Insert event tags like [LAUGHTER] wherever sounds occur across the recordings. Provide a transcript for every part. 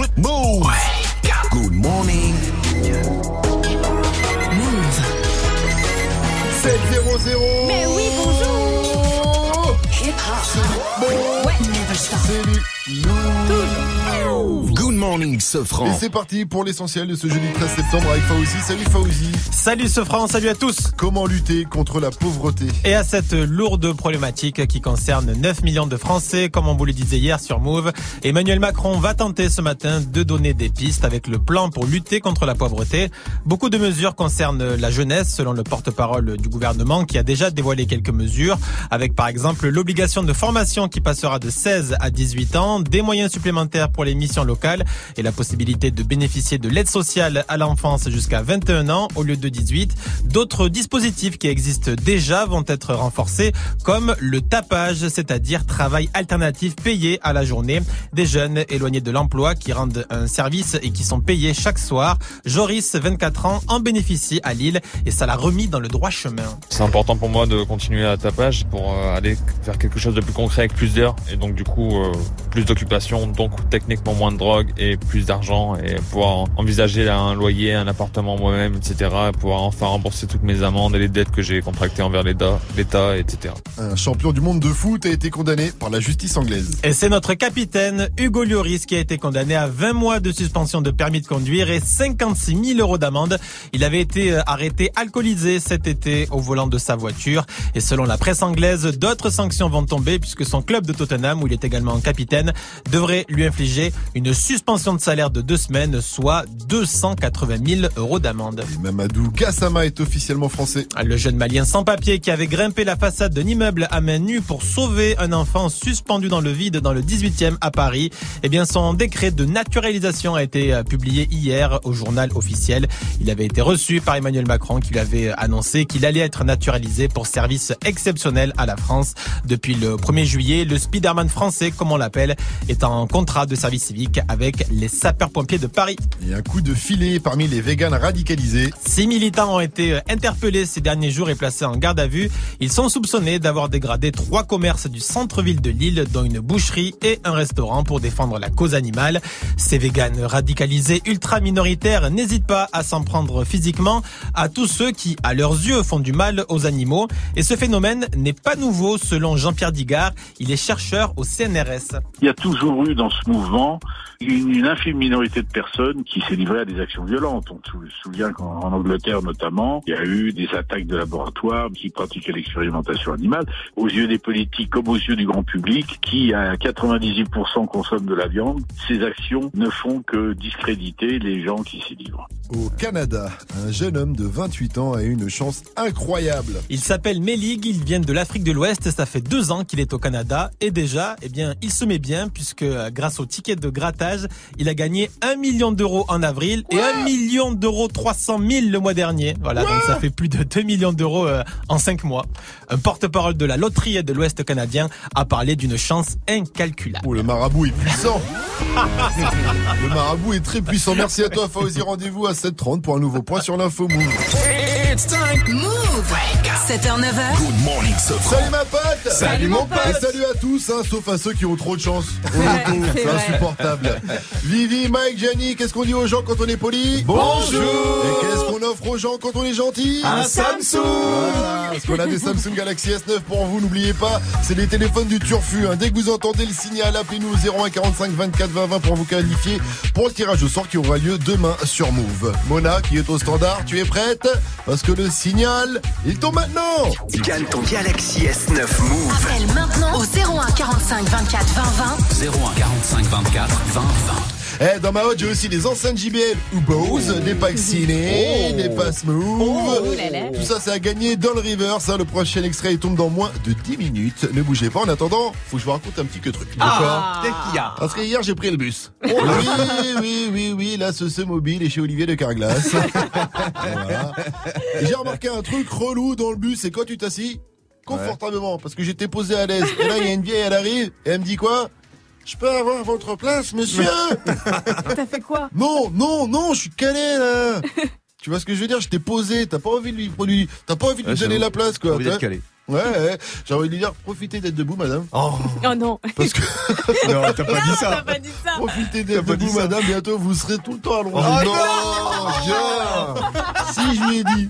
Move. Good morning. Move. 7-0-0 Mais oui, Morning, Et Sofran. c'est parti pour l'essentiel de ce jeudi 13 septembre avec Fauzi. Salut Fauzi. Salut ce France, salut à tous Comment lutter contre la pauvreté? Et à cette lourde problématique qui concerne 9 millions de Français, comme on vous le disait hier sur Move, Emmanuel Macron va tenter ce matin de donner des pistes avec le plan pour lutter contre la pauvreté. Beaucoup de mesures concernent la jeunesse, selon le porte-parole du gouvernement qui a déjà dévoilé quelques mesures, avec par exemple l'obligation de formation qui passera de 16 à 18 ans, des moyens supplémentaires pour les missions locales et la possibilité de bénéficier de l'aide sociale à l'enfance jusqu'à 21 ans au lieu de 18. D'autres dispositifs qui existent déjà vont être renforcés comme le tapage, c'est-à-dire travail alternatif payé à la journée des jeunes éloignés de l'emploi qui rendent un service et qui sont payés chaque soir. Joris, 24 ans, en bénéficie à Lille et ça l'a remis dans le droit chemin. C'est important pour moi de continuer à tapage pour euh, aller faire quelque chose de plus concret avec plus d'heures et donc du coup euh, plus d'occupation, donc techniquement moins de drogue et plus d'argent et pouvoir envisager un loyer, un appartement moi-même, etc. Et pouvoir enfin rembourser toutes mes amendes et les dettes que j'ai contractées envers l'État, l'État, etc. Un champion du monde de foot a été condamné par la justice anglaise. Et c'est notre capitaine Hugo Lloris qui a été condamné à 20 mois de suspension de permis de conduire et 56 000 euros d'amende. Il avait été euh, arrêté alcoolisé cet été au volant de sa voiture. Et selon la presse anglaise, d'autres sanctions vont tomber puisque son club de Tottenham, où il est également capitaine, devrait lui infliger une suspension de salaire de deux semaines, soit 280 000 euros d'amende. Et Mamadou Gassama est officiellement français. Le jeune malien sans papier qui avait grimpé la façade d'un immeuble à main nue pour sauver un enfant suspendu dans le vide dans le 18e à Paris, eh bien son décret de naturalisation a été euh, publié hier au journal officiel. Il avait été reçu par Emmanuel Macron qui lui avait annoncé qu'il allait être naturalisé pour service exceptionnel à la France. Depuis le 1er juillet, le Spiderman français, comme on l'appelle, est en contrat de service civique avec les sapeurs-pompiers de Paris. Et un coup de filet parmi les véganes radicalisés. Six militants ont été euh, interpellés ces derniers jours et placés en garde à vue. Ils sont soupçonnés d'avoir dégradé trois commerces du centre-ville de Lille, dont une boucherie et un restaurant pour défendre la cause animale. Ces véganes radicalisés ultra minoritaires n'hésitent pas à s'en prendre physiquement à tous ceux qui, à leurs yeux, font du mal aux animaux. Et ce phénomène n'est pas nouveau selon Jean-Pierre Digard. Il est chercheur au CNRS. Il y a toujours eu dans ce mouvement une, une infime minorité de personnes qui s'est livrée à des actions violentes. On se souvient qu'en en Angleterre notamment, il y a eu des attaques de laboratoires qui pratiquaient l'expérimentation animale. Aux yeux des politiques comme aux yeux du grand public, qui à 98% consomment de la viande, ces actions ne font que discréditer les gens qui s'y livrent. Au Canada, un jeune homme de 28 ans a eu une chance incroyable. Il s'appelle Melig, il vient de l'Afrique de l'Ouest, ça fait deux ans qu'il est au Canada et déjà, eh bien, il se met bien puisque euh, grâce au ticket de grattage, il a gagné un million d'euros en avril et un million d'euros 300 000 le mois dernier. Voilà, donc ça fait plus de 2 millions d'euros euh, en cinq mois. Un porte-parole de la loterie de l'Ouest canadien a parlé d'une chance incalculable. Oh, le marabout est puissant. [LAUGHS] le marabout est très puissant. Merci à toi, Fauzi. Rendez-vous à 7h30 pour un nouveau point sur l'info Move. It's time. Move. 7h, 9h. Good morning, Sofran. Salut ma pote Salut, mon pote. Et salut à tous, hein, sauf à ceux qui ont trop de chance. C'est insupportable. Vivi, Mike, Jenny, qu'est-ce qu'on dit aux gens quand on est poli? Bonjour. Offre aux gens quand on est gentil Un Samsung Voilà, parce qu'on a des Samsung Galaxy S9 pour vous, n'oubliez pas, c'est les téléphones du turfu. hein. Dès que vous entendez le signal, appelez-nous au 01 45 24 20 20 pour vous qualifier pour le tirage au sort qui aura lieu demain sur Move. Mona, qui est au standard, tu es prête? Parce que le signal, il tombe maintenant Gagne ton Galaxy S9 Move. Appelle maintenant au 01 45 24 20 20. 01 45 24 20 20. Eh, dans ma hotte, j'ai aussi des enceintes JBL ou Bose, des packs ciné, des passes move. Oh là là. Tout ça, c'est à gagner dans le reverse. hein. Le prochain extrait, il tombe dans moins de 10 minutes. Ne bougez pas. En attendant, faut que je vous raconte un petit que truc. Ah. Qu'est-ce qu'il y a Parce que hier, j'ai pris le bus. Oui, oui, oui, oui, là, ce ce mobile est chez Olivier de Carglass. [LAUGHS] Voilà. J'ai remarqué un truc relou dans le bus, c'est quand tu t'assis confortablement, parce que j'étais posé à l'aise. Et là, il y a une vieille, elle arrive, et elle me dit quoi? Je peux avoir votre place, monsieur [LAUGHS] T'as fait quoi Non, non, non, je suis calé, là [LAUGHS] Tu vois ce que je veux dire? Je t'ai posé, t'as pas envie de lui produire, t'as pas envie de lui donner la place, quoi. Envie d'être t'as- calé. Ouais, ouais. J'ai envie de lui dire, profitez d'être debout, madame. Oh, Oh non. Parce que [LAUGHS] non, t'as pas dit ça. pas dit ça. Profitez d'être debout, madame. Bientôt, vous serez tout le temps allongé. Oh non, viens Si, je lui ai dit.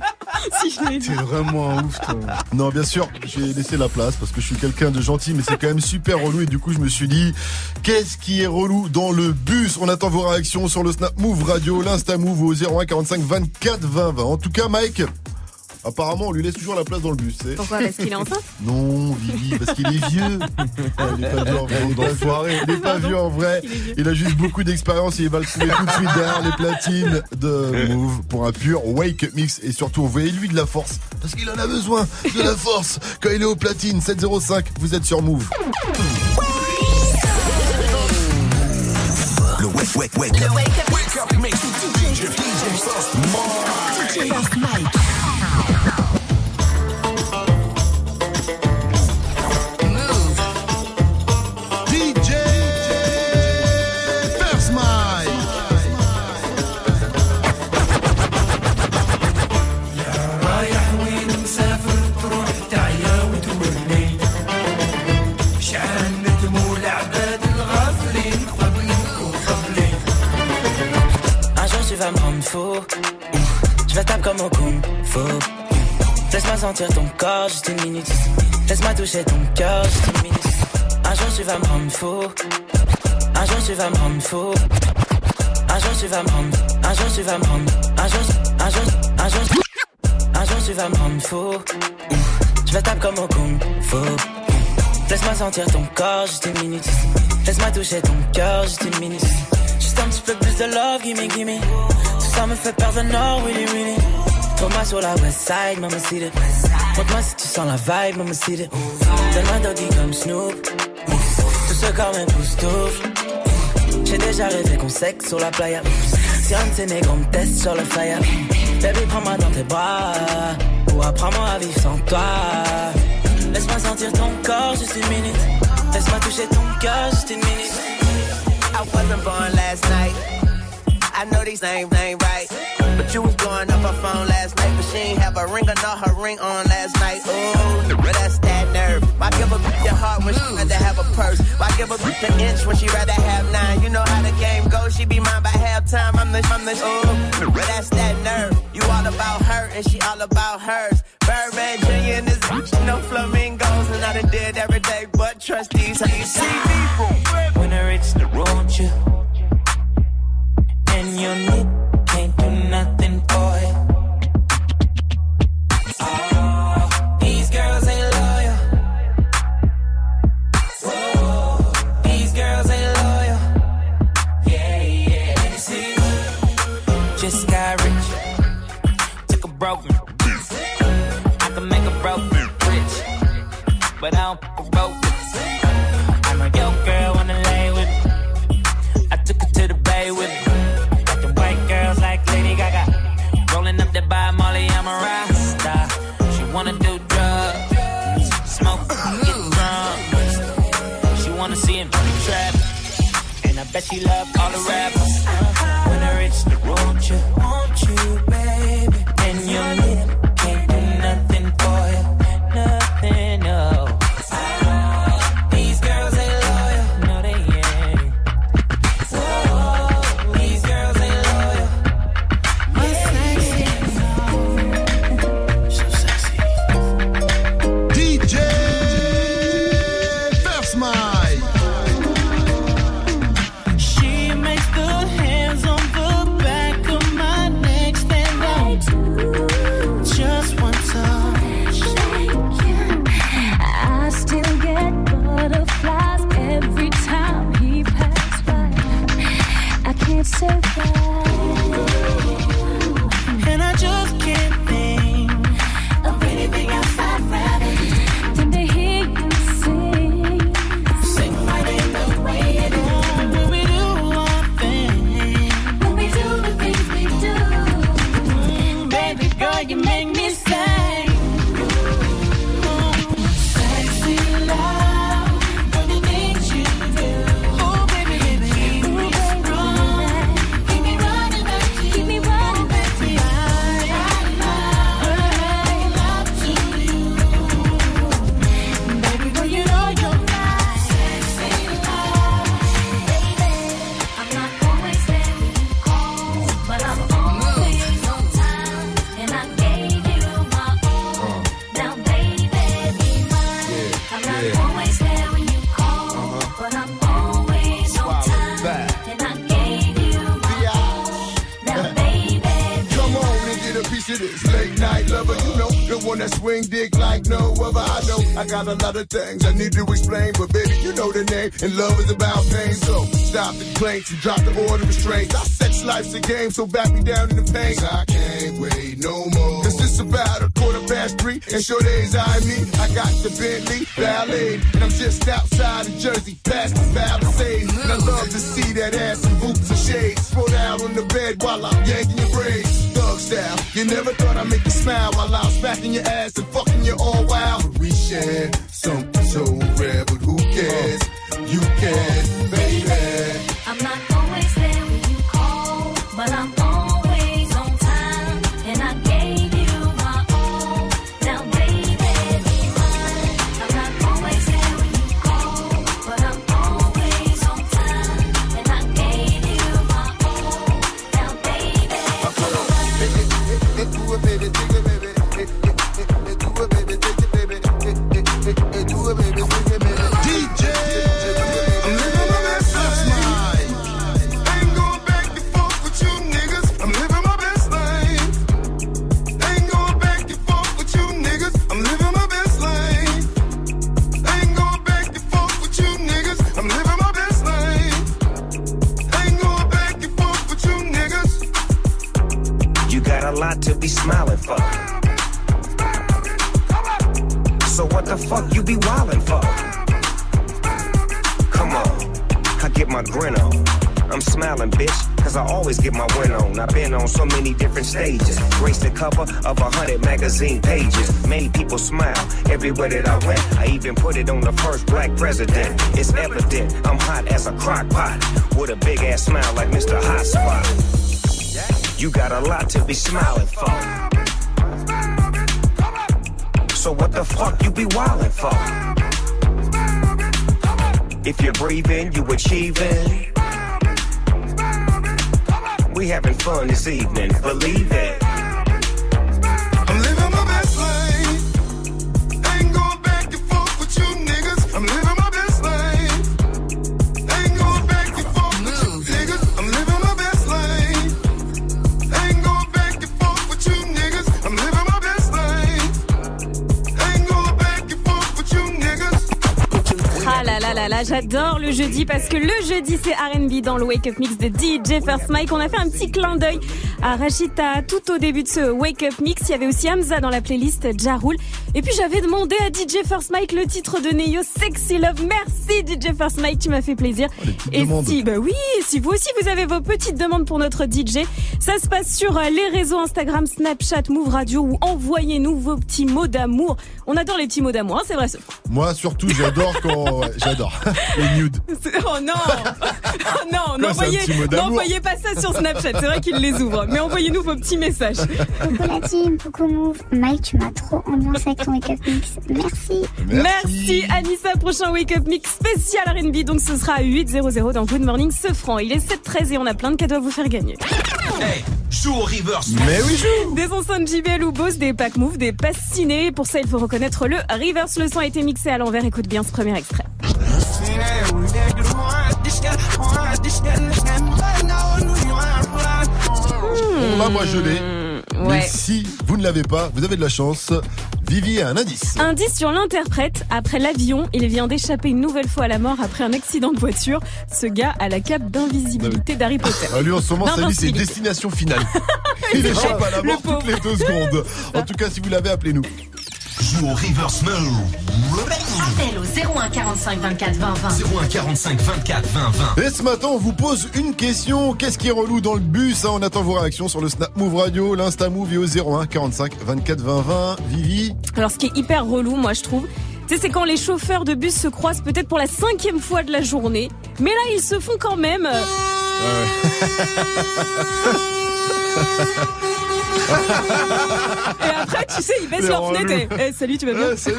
Si je l'ai dit. T'es vraiment un ouf, toi. Non, bien sûr, j'ai laissé la place parce que je suis quelqu'un de gentil, mais c'est quand même super relou. Et du coup, je me suis dit, qu'est-ce qui est relou dans le bus? On attend vos réactions sur le Snap Move Radio, l'Insta Move au 01 45 24 20 20. En tout cas, Mike. Apparemment, on lui laisse toujours la place dans le bus. c'est- Pourquoi Parce qu'il est enceinte [LAUGHS] Non, Vivi, parce qu'il est vieux. Il est pas vieux en vrai. Il est pas vieux, il est pas vieux en vrai. Il a juste beaucoup d'expérience et il va le trouver tout de suite derrière les platines de Move pour un pur wake up mix. Et surtout, envoyez-lui de la force. Parce qu'il en a besoin de la force quand il est au platine. 705, vous êtes sur Move. Le wake, wake, wake up. Wake up mix. DJ, DJ Sauce. DJ vas me rendre fou. Je vais taper comme au kung fu. Laisse-moi sentir ton corps juste une minute. Laisse-moi toucher ton cœur juste une minute. Un jour tu vas me rendre fou. Un jour tu vas me rendre fou. Un jour tu vas me rendre. Un jour tu vas me rendre. Un jour, un jour, un jour. Un jour tu vas me rendre fou. Je vais taper comme au kung fu. Laisse-moi sentir ton corps juste une minute. Laisse-moi toucher ton cœur juste une minute. Peu plus de love, gimme, gimme. Tout ça me fait perdre le nord, willy, willy. Trouve-moi sur la west side, maman see it. Montre-moi si tu sens la vibe, maman see it. Donne-moi doggy comme Snoop. Tout ce corps m'époustoufle. J'ai déjà rêvé qu'on sexe sur la playa. Si un de ces négros me teste sur le fire. Baby, prends-moi dans tes bras. Ou apprends-moi à vivre sans toi. Laisse-moi sentir ton corps juste une minute. Laisse-moi toucher ton cœur juste une minute. I wasn't born last night. I know these names ain't right. But you was blowing up her phone last night, but she ain't have a ring or not her ring on last night. Ooh, but that's that nerve. Why give a bitch your heart when she mm. rather have a purse? Why give a bitch an inch when she rather have nine? You know how the game goes. She be mine by halftime. I'm the, I'm the, ooh, but that's that nerve. You all about her and she all about hers. Birdman Jr. and this bitch, no flamingos, and I done did every got a lot of things I need to explain, but baby, you know the name, and love is about pain. So stop the complaints and drop the order of restraints. Our sex life's a game, so back me down in the pain. I can't wait no more. Cause it's about a quarter past three, and sure days I me. I got the Bentley Ballet, and I'm just outside of Jersey, past the Palisades. And I love to see that ass in boots and shades. Spread out on the bed while I'm yanking your braids. Thug style, you never thought I'd make you smile while I was smacking your ass and fucking you all wild. Share something so always get my win on. I've been on so many different stages. Graced the cover of a hundred magazine pages. Made people smile everywhere that I went. I even put it on the first black president. It's evident I'm hot as a crock pot. With a big ass smile like Mr. Hot Spot. You got a lot to be smiling for. So what the fuck you be wildin' for? If you're breathing, you achieving. We having fun this evening, believe it. J'adore le jeudi parce que le jeudi c'est R&B dans le Wake Up Mix de DJ First Mike. On a fait un petit clin d'œil à Rachita tout au début de ce Wake Up Mix. Il y avait aussi Hamza dans la playlist Jarul. Et puis j'avais demandé à DJ First Mike le titre de Neo Sexy Love. Merci DJ First Mike, tu m'as fait plaisir. Et demandes. si, bah oui, si vous aussi vous avez vos petites demandes pour notre DJ, ça se passe sur euh, les réseaux Instagram, Snapchat, Move Radio ou envoyez-nous vos petits mots d'amour. On adore les petits mots d'amour, hein, c'est vrai. Moi, surtout, j'adore quand. [LAUGHS] j'adore. [LAUGHS] Les nudes. Oh non Oh non, n'envoyez pas ça sur Snapchat, c'est vrai qu'il les ouvre. Mais envoyez-nous vos petits messages. Coucou la team, coucou Move. Mike, tu m'as trop ambiancé avec ton wake up mix. Merci. Merci. Anissa, prochain Wake Up Mix spécial R&B, donc ce sera à 8.00 dans Good Morning Sefran. Il est 7.13 et on a plein de cadeaux à vous faire gagner. Hey, joue au reverse. Mais oui, joue Des enceintes JBL ou Bose, des packs Move, des passes ciné. Pour ça, il faut reconnaître le reverse. Le son a été mixé à l'envers. Écoute bien ce premier extrait. Bon, là, moi, je l'ai. Mais si vous ne l'avez pas, vous avez de la chance. Vivi a un indice. Indice sur l'interprète. Après l'avion, il vient d'échapper une nouvelle fois à la mort après un accident de voiture. Ce gars a la cape d'invisibilité d'Harry Potter. Ah, lui, en ce moment, sa vie, c'est destination finale. [LAUGHS] Il échappe à la mort toutes les deux secondes. En [LAUGHS] tout cas, si vous l'avez, appelez-nous. Joue au reverse mode. Appel au 01 45 24 20 20. 01 45 24 20 20. Et ce matin, on vous pose une question. Qu'est-ce qui est relou dans le bus hein? On attend vos réactions sur le Snap Move Radio, l'Insta Move et au 01 45 24 20 20. Vivi Alors, ce qui est hyper relou, moi, je trouve, c'est quand les chauffeurs de bus se croisent peut-être pour la cinquième fois de la journée. Mais là, ils se font quand même. euh, [LAUGHS] [LAUGHS] Et après, tu sais, ils baissent leur fenêtre et, Eh, salut, tu vas bien Ouais, salut.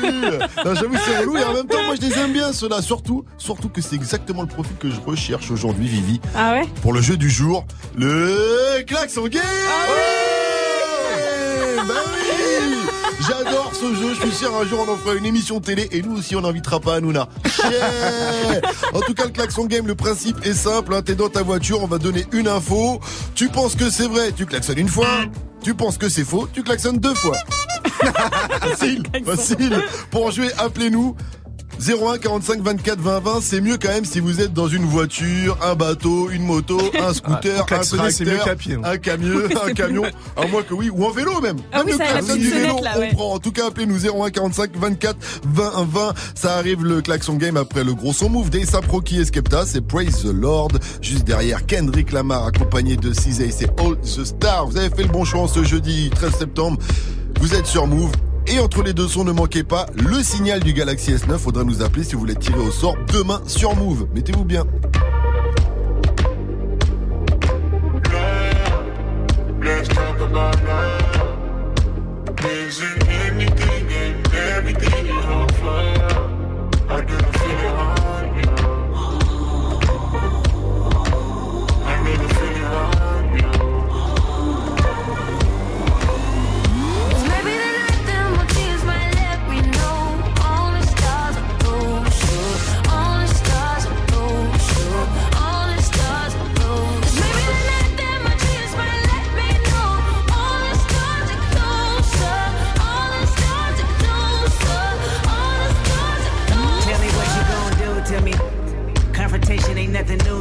Non, J'avoue, c'est relou. Et en même temps, moi, je les aime bien, ceux-là. Surtout, surtout que c'est exactement le profil que je recherche aujourd'hui, Vivi. Ah ouais Pour le jeu du jour, le klaxon game. Ah Ouais Bah oui. J'adore ce jeu, je suis sûr un jour on en fera une émission télé et nous aussi on n'invitera pas Hanouna. Yeah en tout cas le klaxon game, le principe est simple, hein, t'es dans ta voiture, on va donner une info, tu penses que c'est vrai, tu klaxonnes une fois, tu penses que c'est faux, tu klaxonnes deux fois. [LAUGHS] Facile, facile. Pour en jouer, appelez-nous. 01 45 24 20 20, c'est mieux quand même si vous êtes dans une voiture, un bateau, une moto, [LAUGHS] un scooter, Ah, un pied, hein. un camion, [LAUGHS] un camion, à moins que oui, ou en vélo même. Ah Même oui, ça, du vélo, on prend. En tout cas, appelez-nous 01 45 24 20 20. Ça arrive le klaxon game après le gros son move d'Aesop Rocky et Skepta, c'est Praise the Lord. Juste derrière Kendrick Lamar accompagné de CZ, c'est All the Stars. Vous avez fait le bon choix en ce jeudi 13 septembre. Vous êtes sur Move. Et entre les deux sons, ne manquez pas le signal du Galaxy S9. Faudra nous appeler si vous voulez tirer au sort demain sur Move. Mettez-vous bien.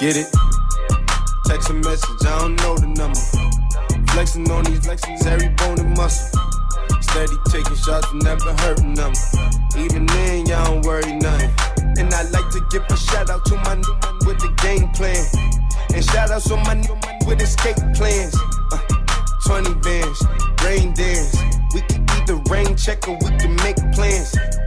Get it? Text a message, I don't know the number. Flexing on these flexing, every bone and muscle. Steady taking shots, never hurting them. Even then, y'all don't worry nothing. And I like to give a shout out to my new with the game plan. And shout outs on my new with escape plans. Uh, 20 bands, rain dance. We can either rain check or we can make plans.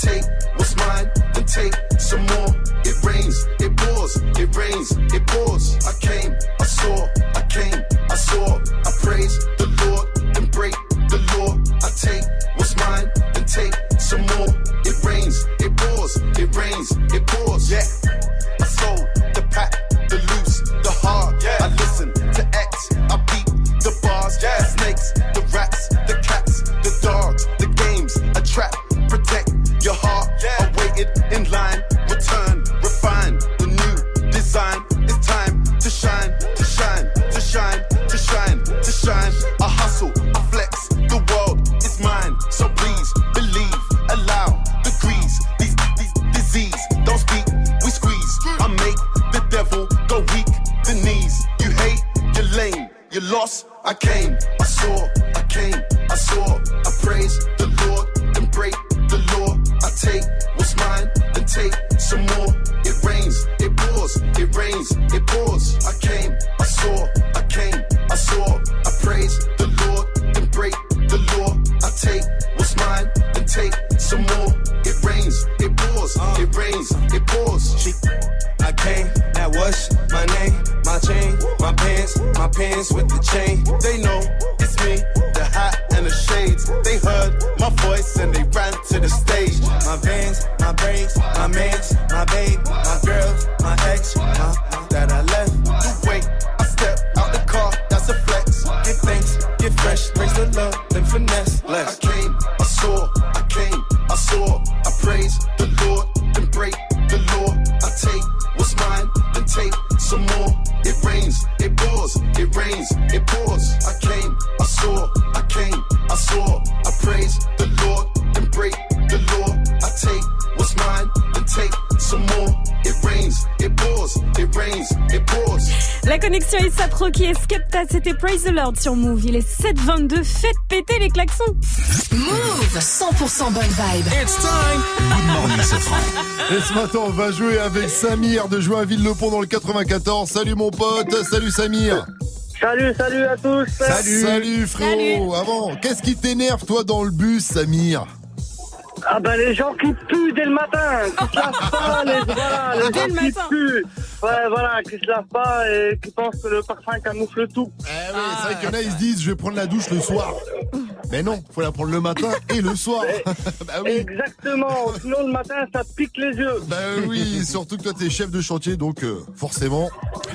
take what's mine, and take some more. It rains, it pours, it rains, it pours. I Saproki et Skepta, c'était Praise the Lord sur Move. Il est 7h22, faites péter les klaxons. Move 100% bonne vibe. It's time. Good morning. Et ce matin, on va jouer avec Samir de Joinville-le-Pont dans le 94. Salut mon pote, salut Samir. Salut, salut à tous. Salut, frérot. Avant, qu'est-ce qui t'énerve toi dans le bus, Samir? Ah ben les gens qui puent dès le matin, qui [LAUGHS] pas, les, voilà, les Dès gens le qui matin. puent. Ouais, voilà, qui se lavent pas et qui pensent que le parfum camoufle tout. Eh oui, c'est vrai qu'il y en a, ils se disent, je vais prendre la douche le soir. Mais non, faut la prendre le matin et le soir. [LAUGHS] bah oui. Exactement, sinon le matin ça pique les yeux. Bah oui, surtout que toi t'es chef de chantier, donc euh, forcément,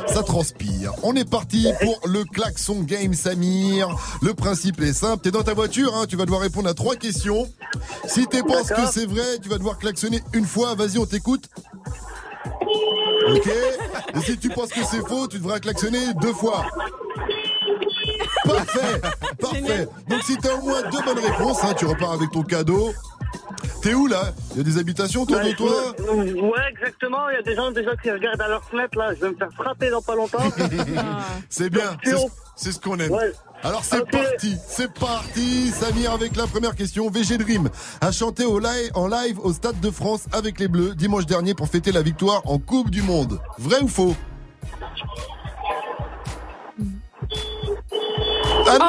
ça transpire. On est parti pour le klaxon game Samir. Le principe est simple, t'es dans ta voiture, hein, tu vas devoir répondre à trois questions. Si tu penses que c'est vrai, tu vas devoir klaxonner une fois, vas-y on t'écoute. Ok Et si tu penses que c'est faux, tu devras klaxonner deux fois. Parfait Parfait Donc si t'as au moins deux bonnes réponses, hein, tu repars avec ton cadeau. T'es où là? Il y a des habitations autour de toi Ouais, exactement, il y a des gens déjà qui regardent à leur fenêtre là, je vais me faire frapper dans pas longtemps. [LAUGHS] C'est bien, c'est ce- c'est ce qu'on aime. Ouais. Alors c'est parti, c'est parti Samir avec la première question. VG Dream a chanté au live, en live au Stade de France avec les Bleus dimanche dernier pour fêter la victoire en Coupe du Monde. Vrai ou faux? Ah non,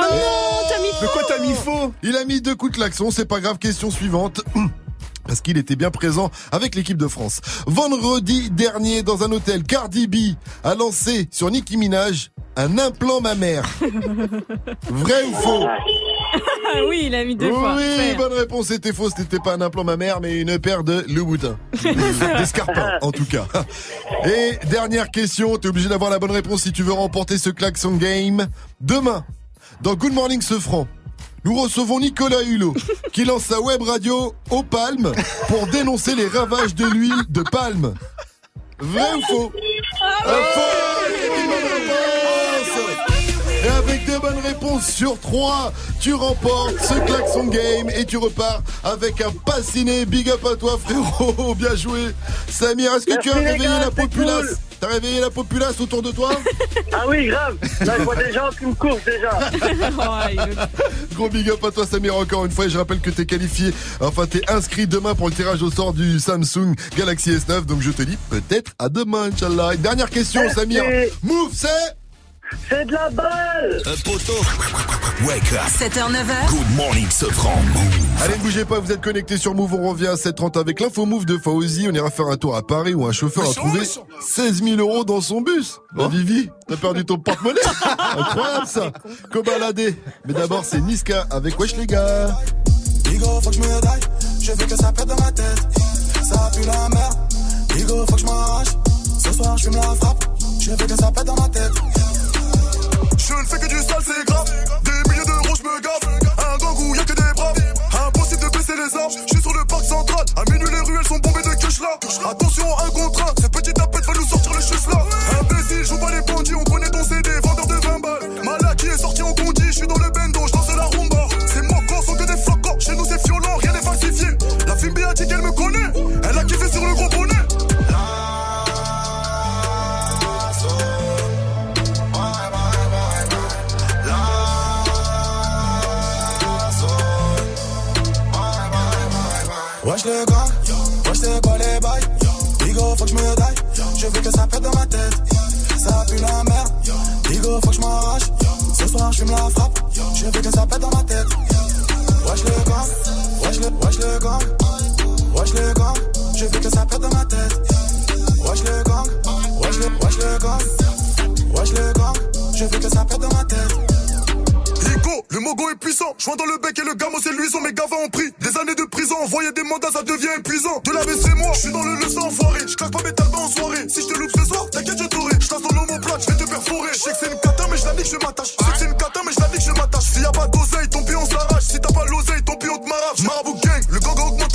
t'as mis De quoi t'as mis faux? Il a mis deux coups de klaxon, c'est pas grave. Question suivante. [CLEARS THROAT] Parce qu'il était bien présent avec l'équipe de France. Vendredi dernier, dans un hôtel, Cardi B a lancé sur Nicki Minaj un implant mammaire. [LAUGHS] Vrai ou faux Ah oui, il a mis deux fois. Oui, bonne réponse, c'était faux. C'était pas un implant mammaire, mais une paire de Louboutin. [LAUGHS] Des scarpins, en tout cas. Et dernière question, t'es obligé d'avoir la bonne réponse si tu veux remporter ce klaxon game. Demain, dans Good Morning Sofran, nous recevons Nicolas Hulot, qui lance sa web radio aux palmes pour dénoncer les ravages de l'huile de palme. Vrai ou faux? Un faux C'est une Bonnes réponses sur trois, tu remportes ce klaxon game et tu repars avec un passiné. Big up à toi frérot, bien joué. Samir, est-ce que tu as réveillé gars, la populace cool. T'as réveillé la populace autour de toi? [LAUGHS] Ah oui, grave, là je vois des gens qui me courent déjà. [LAUGHS] Gros big up à toi Samir encore une fois et je rappelle que t'es qualifié, enfin t'es inscrit demain pour le tirage au sort du Samsung Galaxy S9 donc je te dis peut-être à demain Inch'Allah. Dernière question Merci. Samir, move c'est C'est de la balle Un poteau. Wake up. 7h, 9h. Good morning, Sofran. Allez ne bougez pas, vous êtes connectés sur Move, on revient à 7h30 avec l'info Move de Fauzi, on ira faire un tour à Paris où un chauffeur a trouvé 16 000 euros dans son bus. Bah Vivi, t'as perdu ton porte-monnaie [LAUGHS] Incroyable ça Cobaladé Mais d'abord c'est Niska avec Wesh les gars Bigo, faut que je me daille. Je veux que ça pète dans ma tête. Ça pue la merde. Bigo, faut que je m'arrache. Ce soir, je fume la frappe. Je veux que ça pète dans ma tête. Je ne fais que du sale, c'est grave. Des milliers d'euros, je me gaffe. Un gang où y'a que des braves. Impossible de baisser les armes. Je suis sur le parc central. À minuit, les ruelles sont bombées de cash là. Attention, un contre un. Cette petite tapette va nous sortir le chus là. Imbécile, joue pas les bandits. On connaît ton CD, vendeur de 20 balles. Malaki est sorti en condi. Je suis dans le bendo, je danse la rumba. C'est moquant, sont que des flocons. Chez nous, c'est violent, rien n'est falsifié. La fille a dit qu'elle me connaît. Le gang, wesh c'est quoi les bails. Bigo faut que je me daille, je veux que ça pète dans ma tête. Ça pue la merde, Bigo faut que je m'arrache. Ce soir je fume la frappe, je veux que ça pète dans ma tête. Wesh le gang, wesh le, wesh le gang. Wesh le gang, je veux que ça pète dans ma tête. Wesh le gang, wesh le, wesh le gang. Wesh le gang, je veux que ça pète dans ma tête Joint dans le bec et le gamo c'est luisant, mes gavas ont pris des années de prison. Envoyer des mandats, ça devient épuisant. De la c'est moi, je suis dans le leçon enfoiré. Je pas mes talbans en soirée. Si je te loupe ce soir, t'inquiète, je t'aurai. Je ton omoplate, je vais te perforer. Je sais que c'est une cata, mais je la nique, je m'attache. Je que c'est une cata, mais je la nique, je m'attache. S'il y a pas d'oseille, ton pion s'arrache. Si t'as pas l'oseille, ton pion te m'arrache. Marabout gang, le gang a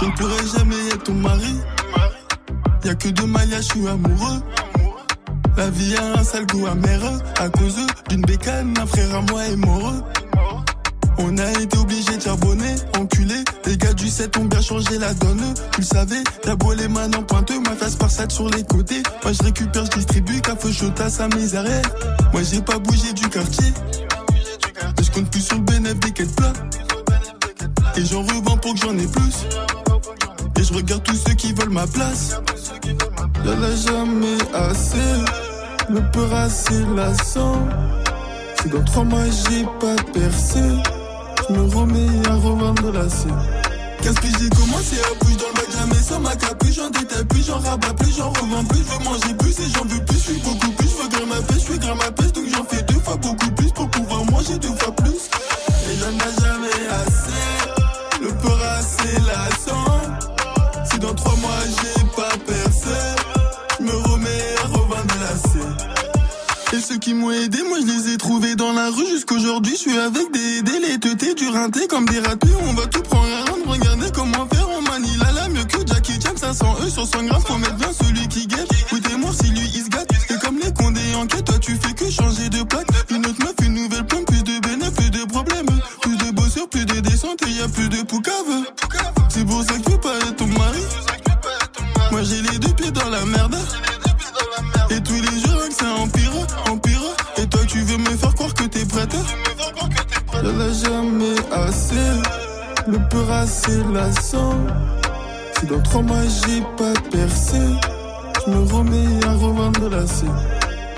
Je ne pourrai jamais être ton mari. Y'a que deux maillages, je suis amoureux. La vie a un sale goût amer à cause d'une bécane, un frère à moi est mort. On a été obligé de charbonner, enculé. Les gars du 7 ont bien changé la donne. Tu le savais, t'as beau les mains en pointeux, ma face par sur les côtés. Moi je récupère, je distribue, café chaud à sa misère. Moi j'ai pas bougé du quartier. Et je compte plus sur le bénéfice des quêtes plats. Et j'en revends pour que j'en ai plus. Et je regarde tous ceux qui veulent ma place. Y'en a jamais assez. Le peur assez lassant. Si dans trois mois j'ai pas percé, je me remets à revendre la scène. Que j'ai commencé à bouger dans le bac, jamais sans ma capuche, j'en détaille plus, j'en rabats plus, j'en revends plus, je veux manger plus et j'en veux plus, je suis beaucoup plus, je veux grimper ma pêche, je suis grimper ma pêche, donc j'en fais deux fois beaucoup plus pour pouvoir manger deux fois plus. Et j'en ai jamais assez, le peur assez lassant. Dans trois mois j'ai pas percé, je me remets à la scène. Et ceux qui m'ont aidé, moi je les ai trouvés dans la rue jusqu'aujourd'hui. Je suis avec des délétetés, du rinté comme des ratés. On va tout prendre à rendre, regardez comment faire. On manie la la mieux que Jackie Chan, 500 E sur 100 grammes. Faut mettre bien celui qui guette. Oui, t'es si lui il se gâte. Et comme les condés en quête, toi tu fais que changer de plaque. Une autre meuf, une nouvelle plombe, plus de bénéfices, plus de problèmes. Plus de bosseurs, plus de descente et y a plus de poucave. C'est pour ça que j'ai les deux pieds dans la merde. Et tous les jours que ça empire, empire. Et toi tu veux me faire croire que t'es prête Y'en a jamais assez, le peur assez lassant. Si dans trois mois j'ai pas percé, je me remets à revendre la scène.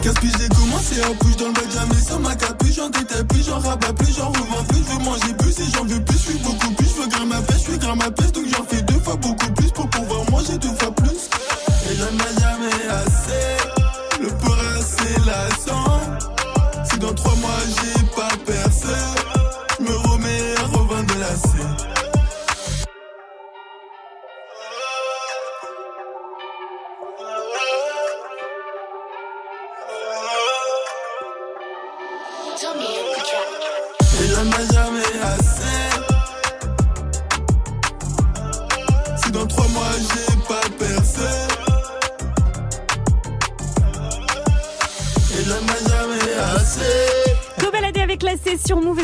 Que j'ai commencé à bouger dans le bac, jamais sans ma j'en détaille plus, j'en rabats plus, j'en revends plus, je veux manger plus et j'en veux plus, je suis beaucoup plus, je veux grimper ma pêche, je suis grimper ma pêche, donc j'en fais deux fois beaucoup plus pour pouvoir manger deux fois plus. Et j'en ai jamais assez, le peur assez lassant. Si dans trois mois j'ai pas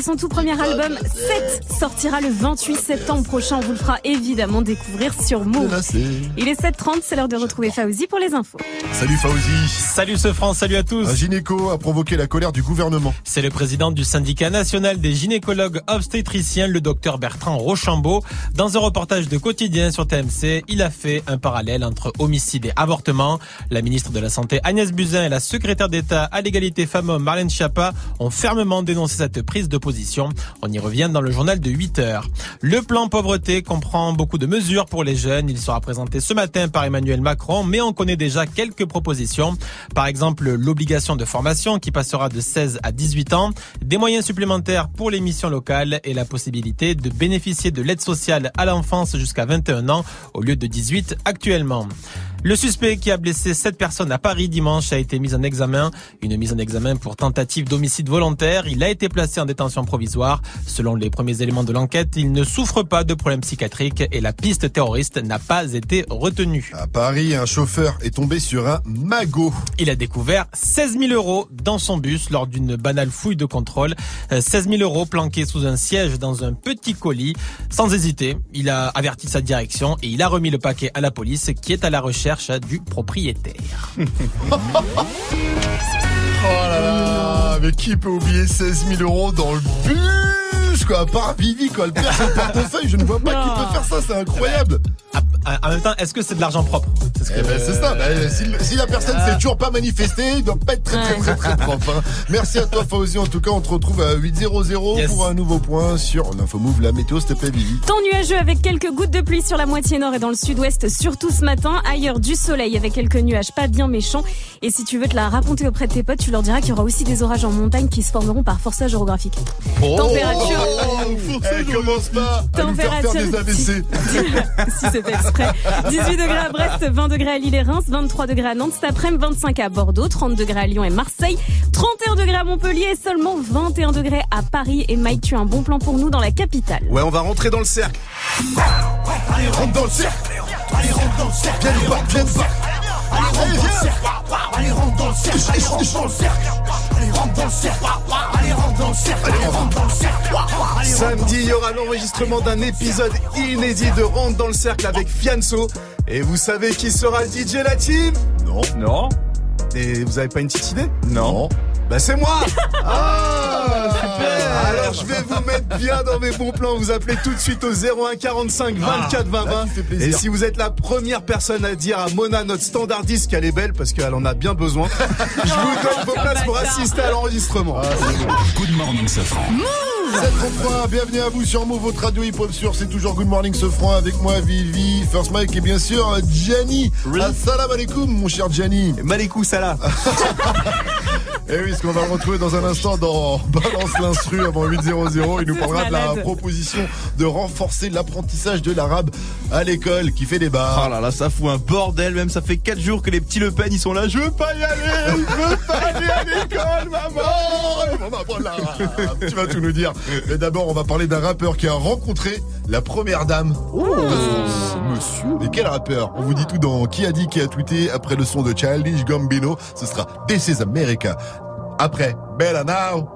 son tout premier album 7 sortira le 28 septembre prochain. On vous le fera évidemment découvrir sur Move. Il est 7h30, c'est l'heure de retrouver Fauzi pour les infos. Salut Fauzi. Salut ce France, salut à tous. Un gynéco a provoqué la colère du gouvernement. C'est le président du syndicat national des gynécologues obstétriciens, le docteur Bertrand Rochambeau. Dans un reportage de quotidien sur TMC, il a fait un parallèle entre homicide et avortement. La ministre de la Santé Agnès Buzyn et la secrétaire d'État à l'égalité femmes-hommes Marlène Schiappa ont fermement dénoncé cette prise de position. On y revient dans le journal de 8 heures. Le plan pauvreté comprend beaucoup de mesures pour les jeunes. Il sera présenté ce matin par Emmanuel Macron, mais on connaît déjà quelques propositions. Par exemple, l'obligation de formation qui passera de 16 à 18 ans, des moyens supplémentaires pour les missions locales et la possibilité de bénéficier de l'aide sociale à l'enfance jusqu'à 21 ans au lieu de 18 actuellement. Le suspect qui a blessé sept personnes à Paris dimanche a été mis en examen. Une mise en examen pour tentative d'homicide volontaire. Il a été placé en détention provisoire. Selon les premiers éléments de l'enquête, il ne souffre pas de problèmes psychiatriques et la piste terroriste n'a pas été retenue. À Paris, un chauffeur est tombé sur un magot. Il a découvert 16 000 euros dans son bus lors d'une banale fouille de contrôle. Euh, 16 000 euros planqués sous un siège dans un petit colis. Sans hésiter, il a averti sa direction et il a remis le paquet à la police qui est à la recherche du propriétaire. [LAUGHS] Oh là là, mais qui peut oublier 16 000 euros dans le bus, quoi, à part Vivi, quoi, elle perd son portefeuille, je ne vois pas qui peut faire ça, c'est incroyable. En même temps, est-ce que c'est de l'argent propre? C'est ce Eh que- ben, c'est ça, Ben, si, si la personne Ah. s'est toujours pas manifestée, il doit pas être très très très très propre. hein. Merci à toi Fauzi, en tout cas on te retrouve à 8.00 Yes. pour un nouveau point sur l'Infomove, la météo, s'il te plaît Vivi. Temps nuageux avec quelques gouttes de pluie sur la moitié nord et dans le sud-ouest, surtout ce matin. Ailleurs, du soleil avec quelques nuages pas bien méchants. Et si tu veux te la raconter auprès de tes potes, tu leur diras qu'il y aura aussi des orages en montagne qui se formeront par forçage orographique. Température. Eh, commence pas à nous faire faire des AVC. [LAUGHS] si c'est fait exprès. 18 degrés à Brest, 20 degrés à Lille et Reims, 23 degrés à Nantes cet après-midi, 25 à Bordeaux, 30 degrés à Lyon et Marseille, 31 degrés à Montpellier et seulement 21 degrés à Paris. Et Mike, tu as un bon plan pour nous dans la capitale. Ouais, on va rentrer dans le cercle. Allez, rentre dans le cercle Allez, rentre dans le cercle Viens nous voir, viens nous voir Allez, viens Allez, rentre dans le cercle Allez, rentre dans le cercle Allez, rentre dans le cercle Allez, rentre dans le cercle Allez, rentre dans le cercle Samedi, il y aura l'enregistrement d'un épisode inédit de Rentre dans le cercle avec Fianso. Et vous savez qui sera le DJ la team? Non. Non. Et vous avez pas une petite idée? Non. Bah c'est moi Ah [LAUGHS] Alors je vais vous mettre bien dans mes bons plans. Vous appelez tout de suite au 01 45 24 20 là, 20. tu fais plaisir. Et si vous êtes la première personne à dire à Mona, notre standardiste, qu'elle est belle, parce qu'elle en a bien besoin, je vous donne vos places pour assister à l'enregistrement. Good morning, Safran. 733, bienvenue à vous sur Move, votre radio hip-hop sur C'est toujours Good Morning Sofran avec moi Vivi, First Mike et bien sûr Gianni. Assalamu alaikum mon cher Gianni. Malikou Salah. [LAUGHS] Et oui, ce qu'on va le retrouver dans un instant dans Balance l'instru avant 8.00. Il nous parlera de la proposition de renforcer l'apprentissage de l'arabe à l'école qui fait débat. Oh là là, ça fout un bordel, même ça fait 4 jours que les petits Le Pen ils sont là, je veux pas y aller, je veux pas aller à l'école, maman Oh, maman, voilà. tu vas tout nous dire. Mais d'abord, on va parler d'un rappeur qui a rencontré la première dame. Monsieur. Mais quel rappeur? On vous dit tout dans Qui a dit qui a tweeté après le son de Childish Gambino. Ce sera This is America. Après, Bella Now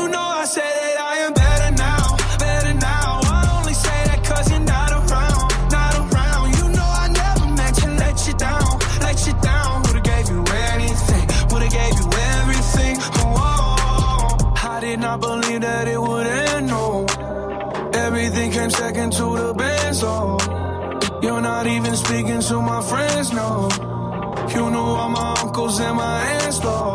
came second to the best, so You're not even speaking to my friends, no. You knew all my uncles and my aunts, though.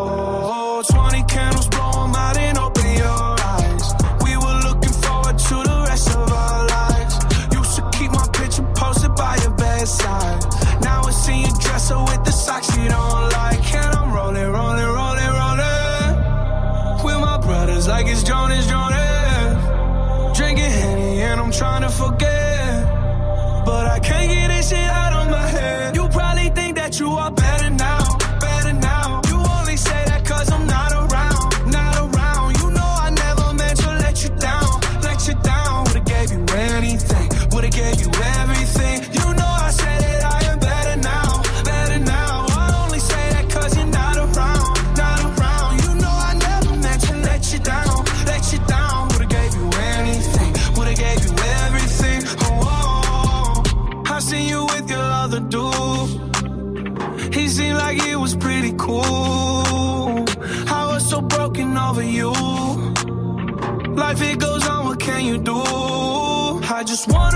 Trying to forget. But I can't get this shit out of my head. You probably think that you are just wanna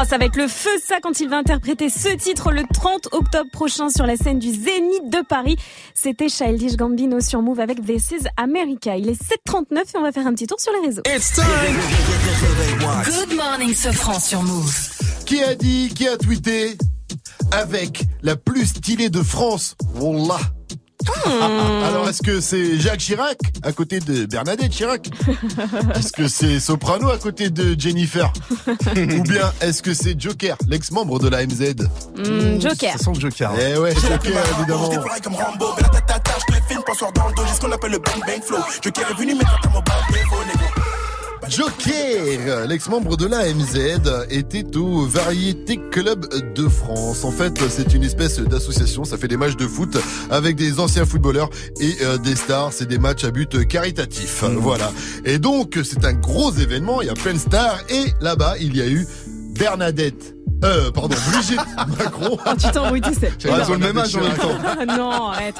Oh, ça va être le feu ça quand il va interpréter ce titre le 30 octobre prochain sur la scène du Zénith de Paris. C'était Childish Gambino sur Move avec This is America. Il est 7h39 et on va faire un petit tour sur les réseaux. Good morning, Sofran sur Move. Qui a dit, qui a tweeté avec la plus stylée de France? Wallah. Alors est-ce que c'est Jacques Chirac à côté de Bernadette Chirac [LAUGHS] Est-ce que c'est Soprano à côté de Jennifer [LAUGHS] Ou bien est-ce que c'est Joker, l'ex-membre de la MZ Hmm, Joker. Ça sent le Joker. Eh ouais, Joker évidemment. Défraille comme Rambo, mais la tatata, je Joker l'ex-membre de la MZ, était au Variété Club de France. En fait, c'est une espèce d'association. Ça fait des matchs de foot avec des anciens footballeurs et euh, des stars. C'est des matchs à but caritatif. Voilà. Et donc, c'est un gros événement. Il y a plein de stars. Et là-bas, il y a eu Bernadette. Euh, pardon, Brigitte [LAUGHS] Macron. Tu t'embrouilles. Ouais, ils ont le même âge en même temps. [LAUGHS] Non, arrête.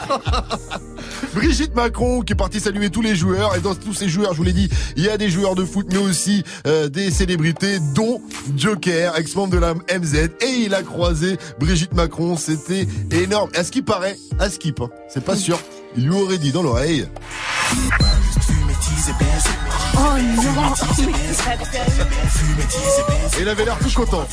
[LAUGHS] Brigitte Macron qui est partie saluer tous les joueurs et dans tous ces joueurs, je vous l'ai dit, il y a des joueurs de foot mais aussi euh, des célébrités dont Joker, ex-membre de la MZ et il a croisé Brigitte Macron, c'était énorme. À ce qui paraît, à Skip, hein, c'est pas sûr, il lui aurait dit dans l'oreille. Oh non, il avait l'air tout content.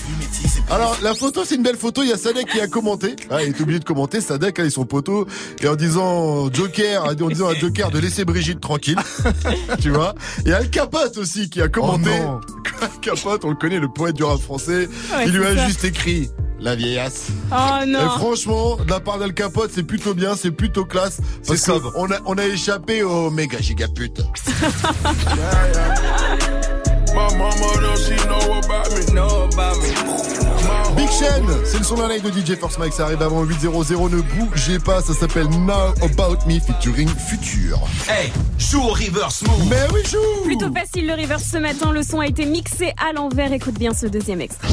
Alors la photo c'est une belle photo, il y a Sadek qui a commenté. Ah, il est obligé de commenter, Sadek avec son poteau et en disant Joker, en disant à Joker de laisser Brigitte tranquille. [LAUGHS] tu vois Et Al Capote aussi qui a commenté. non. Al Capote, on le connaît, le poète du rap français. Ouais, il lui a ça. juste écrit la vieillesse. Oh Et non. franchement, de la part d'Al Capote, c'est plutôt bien, c'est plutôt classe. Parce C'est qu'on a, on a échappé au méga giga pute. [LAUGHS] My mama don't she know about me. Know about me. Big Shen, c'est le son d'un live de DJ Force Mike, ça arrive avant 8.00, ne bougez pas, ça s'appelle Now About Me featuring Future. Hey, joue au reverse move. Mais oui, joue Plutôt facile le reverse ce matin, le son a été mixé à l'envers. Écoute bien ce deuxième extrait.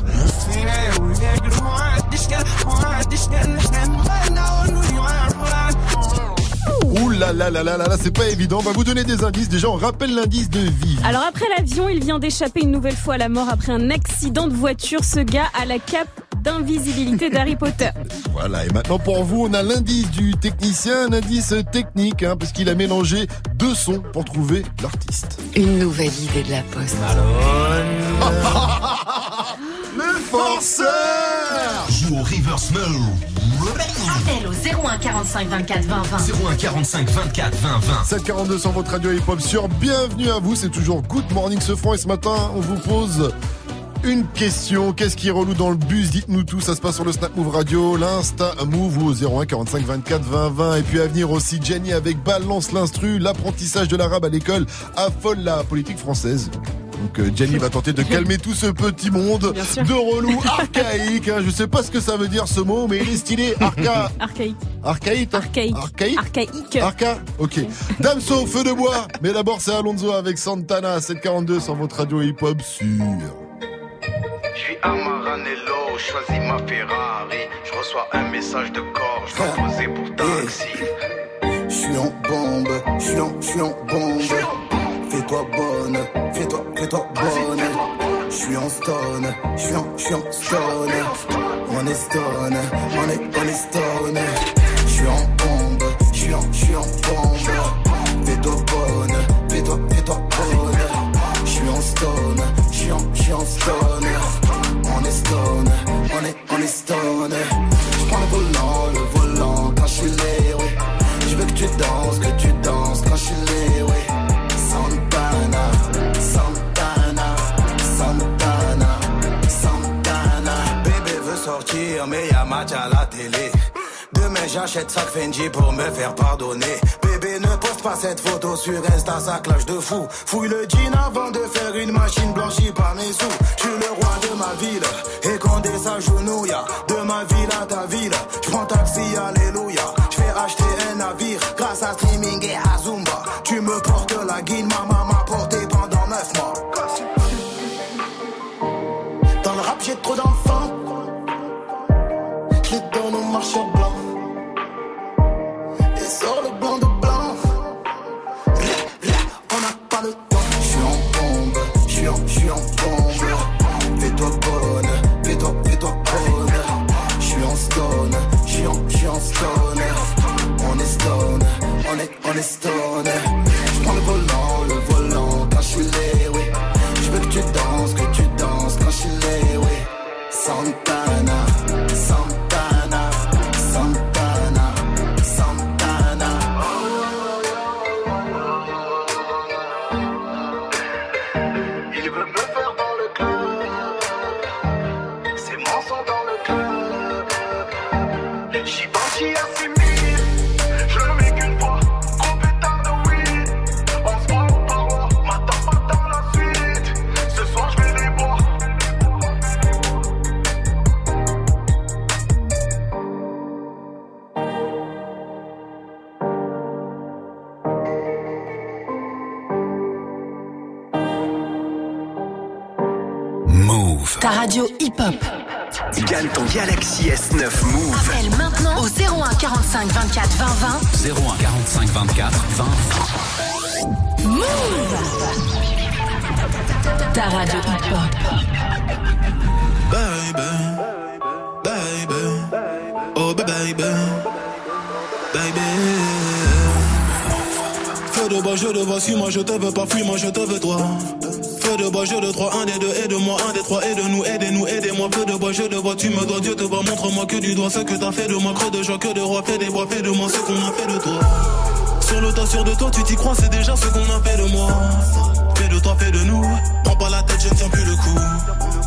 Ouh là là là là là là, c'est pas évident. On va vous donner des indices. Déjà, on rappelle l'indice de vie. Alors après l'avion, il vient d'échapper une nouvelle fois à la mort après un accident de voiture. Ce gars a la cape d'invisibilité d'Harry Potter. [LAUGHS] Voilà, et maintenant pour vous, on a l'indice du technicien, un indice technique, hein, parce qu'il a mélangé deux sons pour trouver l'artiste. Une nouvelle idée de la poste. [LAUGHS] Le forceur Joue au reverse move. Appel au 01 45 24 20 20. 01 45 24 20 20. 742 sur votre radio hip-hop sur Bienvenue à vous, c'est toujours Good Morning ce franc et ce matin on vous pose une question. Qu'est-ce qui est relou dans le bus? Dites-nous tout, ça se passe sur le Snap Move Radio, l'Insta Move ou au 01 45 24 20 20. Et puis à venir aussi Jenny avec Balance l'instru, l'apprentissage de l'arabe à l'école affole la politique française. Donc euh, Jenny va tenter de [LAUGHS] calmer tout ce petit monde de relou [LAUGHS] archaïque. hein. Je sais pas ce que ça veut dire ce mot, mais il est stylé. Arca... Archaïque. Archaïque. hein Archaïque. Archaïque. Archaïque. Arca Ok. Damso, feu de bois. Mais d'abord, c'est Alonso avec Santana 742 sur votre radio hip-hop sûr. Je suis à Maranello, je choisis ma Ferrari. Je reçois un message de corps, je dois poser pour taxi. Je suis en bombe, je suis en, je suis en bombe. Fais-toi bonne, fais-toi, bonne. Je suis en stone, je suis en, je suis en stone. On est stone, on est, on est stone. Je suis en bombe, je suis en, je suis en bombe. Fais-toi bonne, fais-toi, fais-toi bonne. Je suis en stone, je suis en, je suis en stone. On est stone, on est, on est stone. Je prends le volant, le volant quand je suis. Je veux que tu danses, sortir, mais y a match à la télé. Demain j'achète sac Fendi pour me faire pardonner. Bébé ne poste pas cette photo sur Insta, ça clash de fou. Fouille le jean avant de faire une machine blanchie par mes sous. Je suis le roi de ma ville, et Condé s'agenouille. De ma ville à ta ville, je prends taxi, alléluia. Je fais acheter un navire grâce à streaming et à Zumba. On est, radio hip-hop. Gagne ton Galaxy S9 Move. Appelle maintenant au 01 45 24 20 20. 01 45 24 20 Move Ta radio hip-hop. Baby, baby, oh baby, baby. Feu de bois, je te vois, suis moi je te veux pas, fuis moi je te veux toi. De bois, je de trois, un des deux, aide-moi, un des trois, aide-nous, aidez-nous, aidez-moi. Feu de bois, je te vois, tu me dois, Dieu te voit, montre-moi que du doigt ce que t'as fait de moi, creux de joie, que de roi, fais des bois, fais de moi ce qu'on a fait de toi. Sur le tas, de toi, tu t'y crois, c'est déjà ce qu'on a fait de moi. Fais de toi, fais de nous. Prends pas la tête, je tiens plus le coup.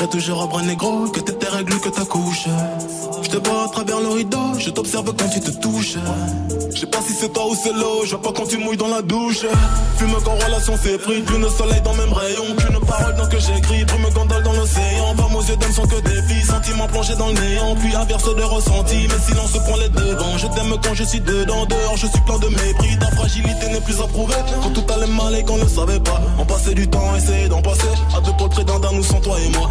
serai toujours un bras négro, que t'es tes règles, que ta couche. Je te vois à travers le rideau, je t'observe quand tu te touches. Je sais pas si c'est toi ou c'est l'eau, je vois pas quand tu mouilles dans la douche. Fume quand relation pris, plus de soleil dans le même rayon, qu'une parole dans que j'écris, brume gondole dans l'océan. Pas aux yeux d'âme sont que des filles, sentiments plongés dans le néant, puis inverse de ressenti, mais silence prend les devants. Je t'aime quand je suis dedans, dehors, je suis plein de mépris. Ta fragilité n'est plus approuvée, quand tout allait mal et qu'on ne savait pas. On passait du temps, essayer d'en passer, à deux pour le d'un, nous sans toi et moi.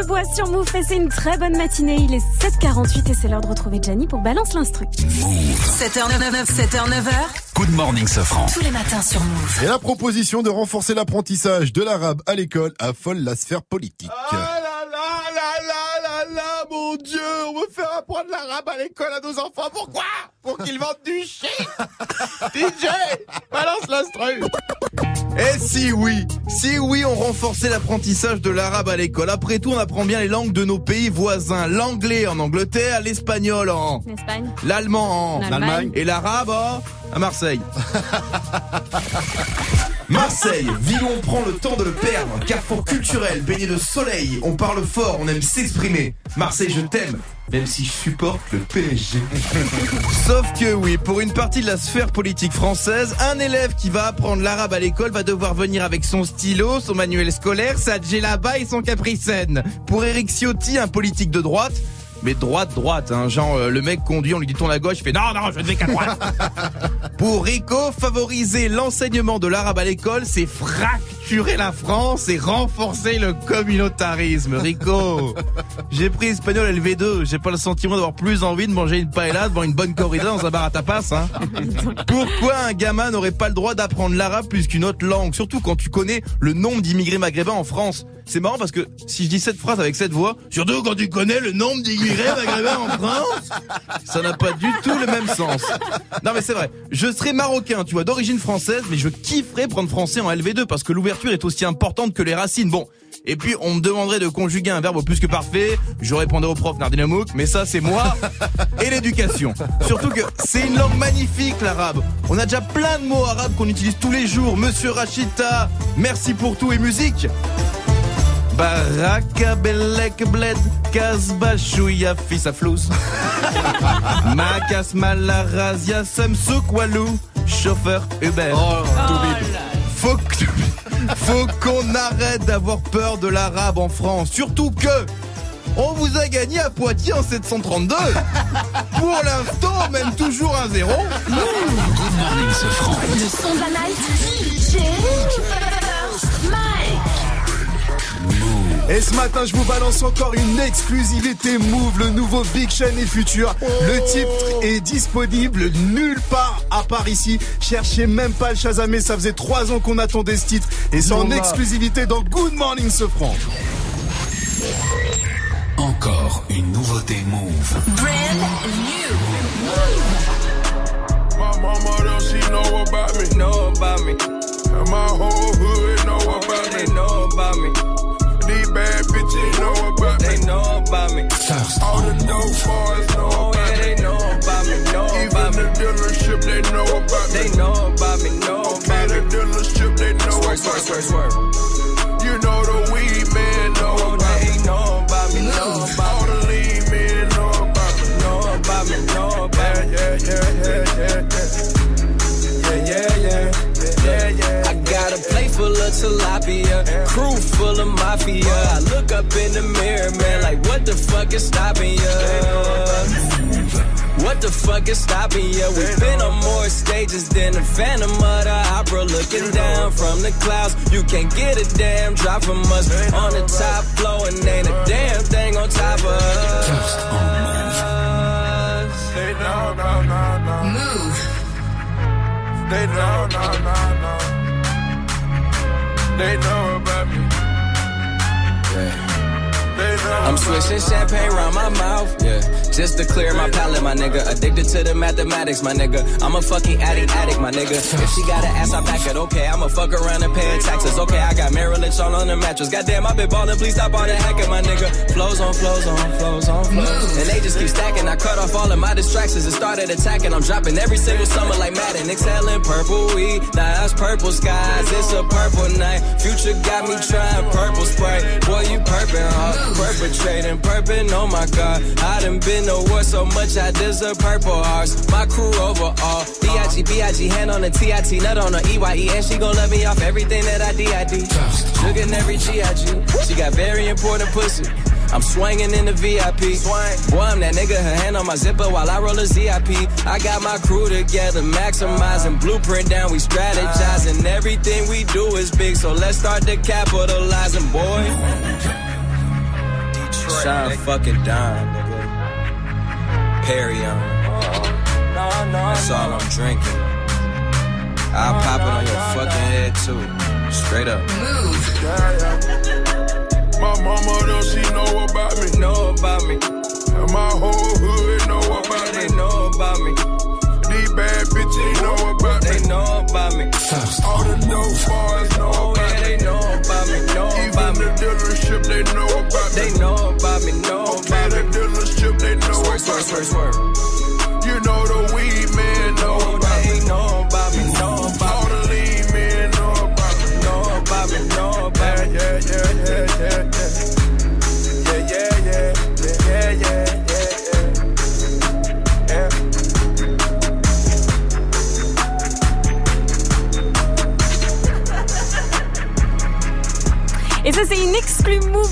de bois sur Move. Passez une très bonne matinée. Il est 7h48 et c'est l'heure de retrouver Gianni pour Balance l'instru. 7h99, 7h9h. Good morning, Sofran. Tous les matins sur Move. Et la proposition de renforcer l'apprentissage de l'arabe à l'école affole la sphère politique. Ah là apprendre l'arabe à l'école à nos enfants. Pourquoi? Pour qu'ils vendent du shit [LAUGHS] DJ, balance l'instru Eh si oui, si oui, on renforçait l'apprentissage de l'arabe à l'école. Après tout, on apprend bien les langues de nos pays voisins. L'anglais en Angleterre, l'espagnol en... Espagne. L'allemand en En Allemagne. Et l'arabe en... à Marseille. [LAUGHS] Marseille, ville où on prend le temps de le perdre. Carrefour culturel, baigné de soleil. On parle fort, on aime s'exprimer. Marseille, je t'aime. Même si je supporte le PSG. Sauf que oui, pour une partie de la sphère politique française, un élève qui va apprendre l'arabe à l'école va devoir venir avec son stylo, son manuel scolaire, sa djellaba et son capricène. Pour Eric Ciotti, un politique de droite, mais droite droite hein, genre euh, le mec conduit on lui dit tourne à gauche il fait non non je ne vais qu'à droite. [LAUGHS] Pour Rico favoriser l'enseignement de l'arabe à l'école c'est fracturer la France et renforcer le communautarisme. Rico [LAUGHS] j'ai pris espagnol LV2 j'ai pas le sentiment d'avoir plus envie de manger une paella devant une bonne corrida dans un bar à tapas hein. [LAUGHS] pourquoi un gamin n'aurait pas le droit d'apprendre l'arabe plus qu'une autre langue? Surtout quand tu connais le nombre d'immigrés maghrébins en France c'est marrant parce que si je dis cette phrase avec cette voix, surtout quand tu connais le nombre d'immigrés maghrébins en France, ça n'a pas du tout le même sens. Non mais c'est vrai, je serais marocain, tu vois, d'origine française, mais je kifferais prendre français en LV2 parce que l'ouverture est aussi importante que les racines. Bon, et puis on me demanderait de conjuguer un verbe plus que parfait, je répondrais au prof Nardine Amouk, mais ça c'est moi et l'éducation. Surtout que c'est une langue magnifique l'arabe. On a déjà plein de mots arabes qu'on utilise tous les jours. Monsieur Rachita, merci pour tout et musique. Baraka Belek Bled Kasba Chouya Fissa Flous [LAUGHS] Makas Malarazia Samsuk Walou Chauffeur Uber. Faut que- Faut qu'on arrête d'avoir peur de l'arabe en France. Surtout que on vous a gagné à Poitiers en 732 [LAUGHS] Pour l'instant, on mène toujours un zéro. Good morning, Sofran. Le son de la night. Et ce matin, je vous balance encore une exclusivité Move, le nouveau Big Sean et Futur. Le titre est disponible nulle part à part ici. Cherchez même pas le Shazamé, ça faisait trois ans qu'on attendait ce titre. Et c'est en exclusivité dans Good Morning Sofran. Encore une nouveauté Move. Brand new. My mama don't she know about me. Know about me. And my whole hood know about me. They know about me. Bitches know about me. They know about me. All the dope boys know about me. They know about me. Know Even the dealership they know about me. They know about me. Know okay, the dealership they know about swerve, swerve, swerve. You of tilapia, crew full of mafia. I look up in the mirror, man, like what the fuck is stopping ya? What the fuck is stopping ya? We've been on more stages than the Phantom of the Opera. Looking down from the clouds, you can't get a damn drop from us. On the top floor, and ain't a damn thing on top of us. They know, no, no, no. Move. They know, no, no, no. They know about me. I'm swishing champagne around my mouth, yeah. Just to clear my palate, my nigga. Addicted to the mathematics, my nigga. I'm a fucking addict, addict, my nigga. If she got an ass, I back it, okay. I'ma fuck around and pay her taxes, okay. I got Merrill Lynch on on the mattress. Goddamn, I been ballin', please stop all the hacking, my nigga. Flows on, flows on, flows on, flows. And they just keep stacking. I cut off all of my distractions and started attacking. I'm dropping every single summer like Madden. Exhaling purple weed, now it's purple skies. It's a purple night. Future got me trying purple spray. Boy, you purping hard, perpetrating, purping. Oh my god, I done been to war so much I deserve purple hearts. My crew overall, B.I.G. B.I.G. hand on the T.I.T. Nut on the E.Y.E. And she gon' let me off everything that I D.I.D. In every G.I.G. She got very important pussy. I'm swinging in the VIP. Boy, I'm that nigga, her hand on my zipper while I roll a ZIP. I got my crew together, maximizing blueprint down, we strategizing. Everything we do is big, so let's start to capitalizing, boy. Detroit, Shine fucking down, nigga. Perry on. That's all I'm drinking. I'll pop it on your fucking head too. Straight up. My mama don't she know about me. Know about me. And my whole hood know about me. They know about me. These bad bitches know about me. They know about me. All the dope boys know Oh, about me. They know about me. They know about me. Know Okay, about me. dealership they know Swerve, about swerve, me. swerve, swerve. You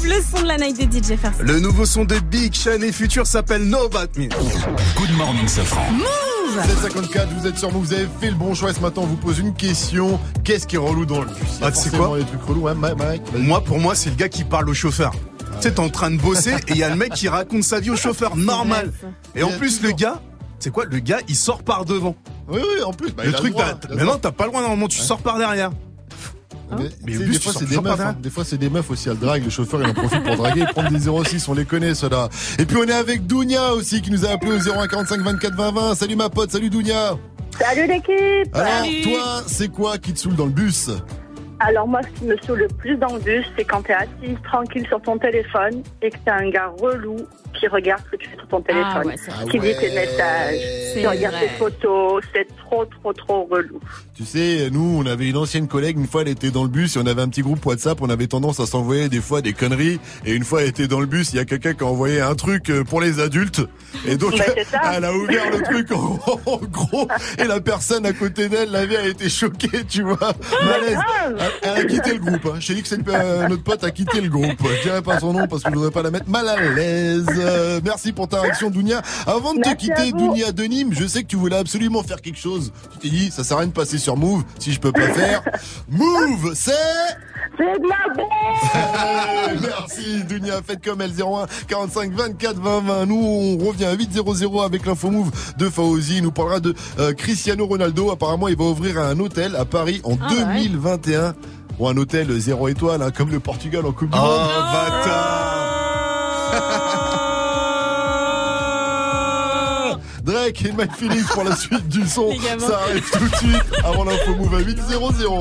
le son de la night de DJ First. Le nouveau son de Big Sean et Future s'appelle No About Me. Good morning, Safran. 754, vous êtes sur vous, vous avez fait le bon choix. Ce matin, on vous pose une question. Qu'est-ce qui est relou dans le bus? Ah, tu sais forcément quoi des trucs relous, hein, Mike. Moi, pour moi, c'est le gars qui parle au chauffeur. Tu sais, t'es en train de bosser et il y a le mec qui raconte sa vie au chauffeur, normal. Et en plus, le gars, c'est quoi Le gars, il sort par devant. Oui, oui, en plus. bah, le truc, droit, maintenant, droit. t'as pas le droit, normalement, tu sors par derrière. Mais, Mais des fois, c'est des meufs. derrière. hein. Des fois, c'est des meufs aussi. Elles draguent. Le chauffeur, il en profite pour draguer et prendre des 06. On les connaît, ceux-là. Et puis, on est avec Dounia aussi, qui nous a appelé au 0145 24 20 20. Salut, ma pote. Salut, Dounia. Salut l'équipe Alors, toi, c'est quoi qui te saoule dans le bus? Alors moi, ce qui me saoule le plus dans le bus, c'est quand t'es assise tranquille sur ton téléphone et que t'as un gars relou qui regarde ce que tu fais sur ton téléphone, ouais, c'est vrai. qui Ah lit tes ouais. messages, qui regarde tes photos, c'est trop, trop, trop relou. Tu sais, nous, on avait une ancienne collègue, une fois elle était dans le bus et on avait un petit groupe WhatsApp, on avait tendance à s'envoyer des fois des conneries et une fois elle était dans le bus, il y a quelqu'un qui a envoyé un truc euh, pour les adultes et donc Bah, elle a ouvert le truc en, [LAUGHS] en gros et la personne à côté d'elle, la vieille, a été choquée, tu vois, malaise. Elle, a quitté le groupe, hein. je t'ai dit que cette, euh, notre pote a quitté le groupe, je dirais pas son nom parce que je voudrais pas la mettre mal à l'aise. Euh, merci pour ta réaction Dounia. Avant de te Merci quitter. Dounia de Nîmes, je sais que tu voulais absolument faire quelque chose. Tu t'es dit, ça sert à rien de passer sur Move si je peux pas faire. Move, c'est... C'est de la [LAUGHS] Merci Dounia, faites comme elle 01 45 24 20 20. Nous on revient à 8 0 avec l'info move de Fauzi. Il nous parlera de euh, Cristiano Ronaldo. Apparemment il va ouvrir un hôtel à Paris en Ah ouais ou un hôtel 0 étoile, hein, comme le Portugal en Coupe du oh, Monde. Bâtard Drake et Mike Phillips pour la suite du son. Ça arrive tout de suite avant l'info move à 8 0 0.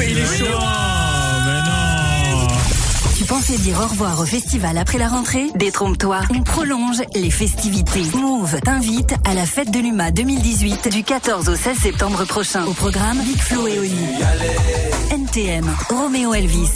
il est Pensais dire au revoir au festival après la rentrée Détrompe-toi, on prolonge les festivités. Move t'invite à la fête de l'UMA 2018 du 14 au 16 septembre prochain. Au programme Big Flo et Oli. NTM, Roméo Elvis.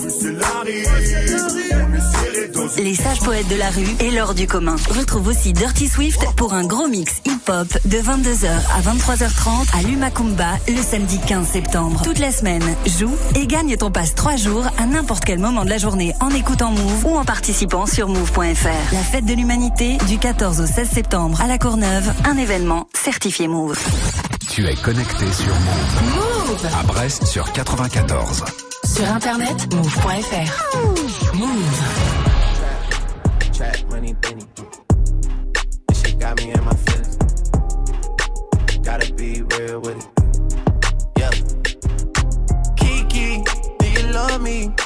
Les sages poètes de la rue et l'or du commun. Retrouve aussi Dirty Swift pour un gros mix hip-hop de 22h à 23h30 à l'Umakumba le samedi 15 septembre. Toute la semaine, joue et gagne ton passe 3 jours à n'importe quel moment de la journée en écoutant Move ou en participant sur move.fr. La fête de l'humanité du 14 au 16 septembre à La Courneuve, un événement certifié Move. Tu es connecté sur Move. Move À Brest sur 94. Sur internet, move.fr. Move. Money, Benny. This shit got me in my feelings. Gotta be real with it. Yeah. Kiki, do you love me?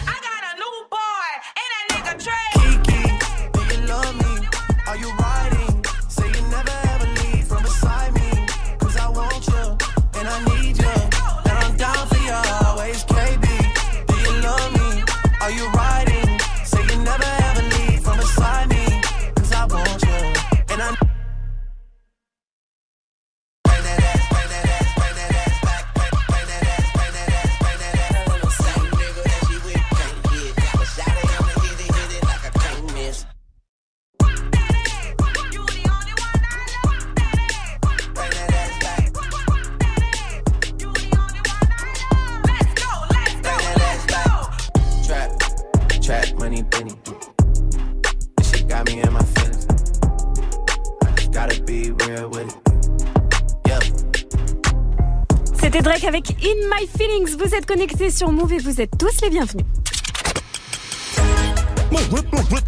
C'était Drake avec In My Feelings. Vous êtes connectés sur Move et vous êtes tous les bienvenus.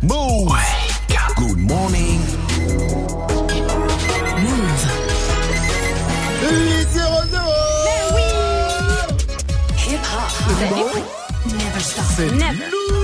Move. Good morning. Move. 8 0 0 Hip hop. Never stop. C'est Never.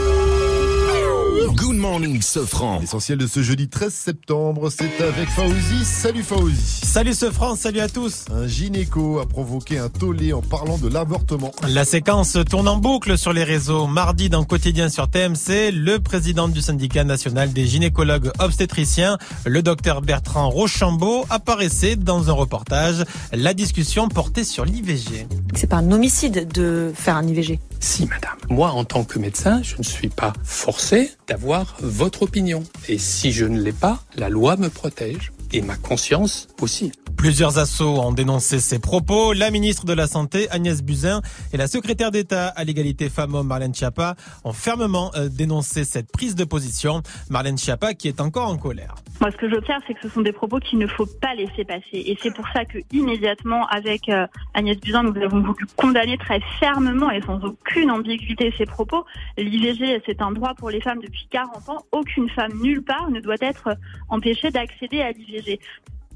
Morning, Sofran. L'essentiel de ce jeudi 13 septembre, c'est avec Fauzi. Salut Fauzi. Salut Sofran, salut à tous. Un gynéco a provoqué un tollé en parlant de l'avortement. La séquence tourne en boucle sur les réseaux. Mardi, dans Quotidien sur TMC, le président du syndicat national des gynécologues obstétriciens, le docteur Bertrand Rochambeau, apparaissait dans un reportage. La discussion portait sur l'IVG. C'est pas un homicide de faire un IVG. Si, madame. Moi, en tant que médecin, je ne suis pas forcé d'avoir votre opinion. Et si je ne l'ai pas, la loi me protège. Et ma conscience aussi. Plusieurs assauts ont dénoncé ces propos. La ministre de la Santé, Agnès Buzyn, et la secrétaire d'État à l'égalité femmes-hommes, Marlène Schiappa, ont fermement euh, dénoncé cette prise de position. Marlène Schiappa qui est encore en colère. Moi, ce que j'observe, c'est que ce sont des propos qu'il ne faut pas laisser passer. Et c'est pour ça que, immédiatement, avec euh, Agnès Buzyn, nous avons voulu condamner très fermement et sans aucune ambiguïté ces propos. L'IVG, c'est un droit pour les femmes depuis 40 ans. Aucune femme, nulle part, ne doit être empêchée d'accéder à l'IVG protéger.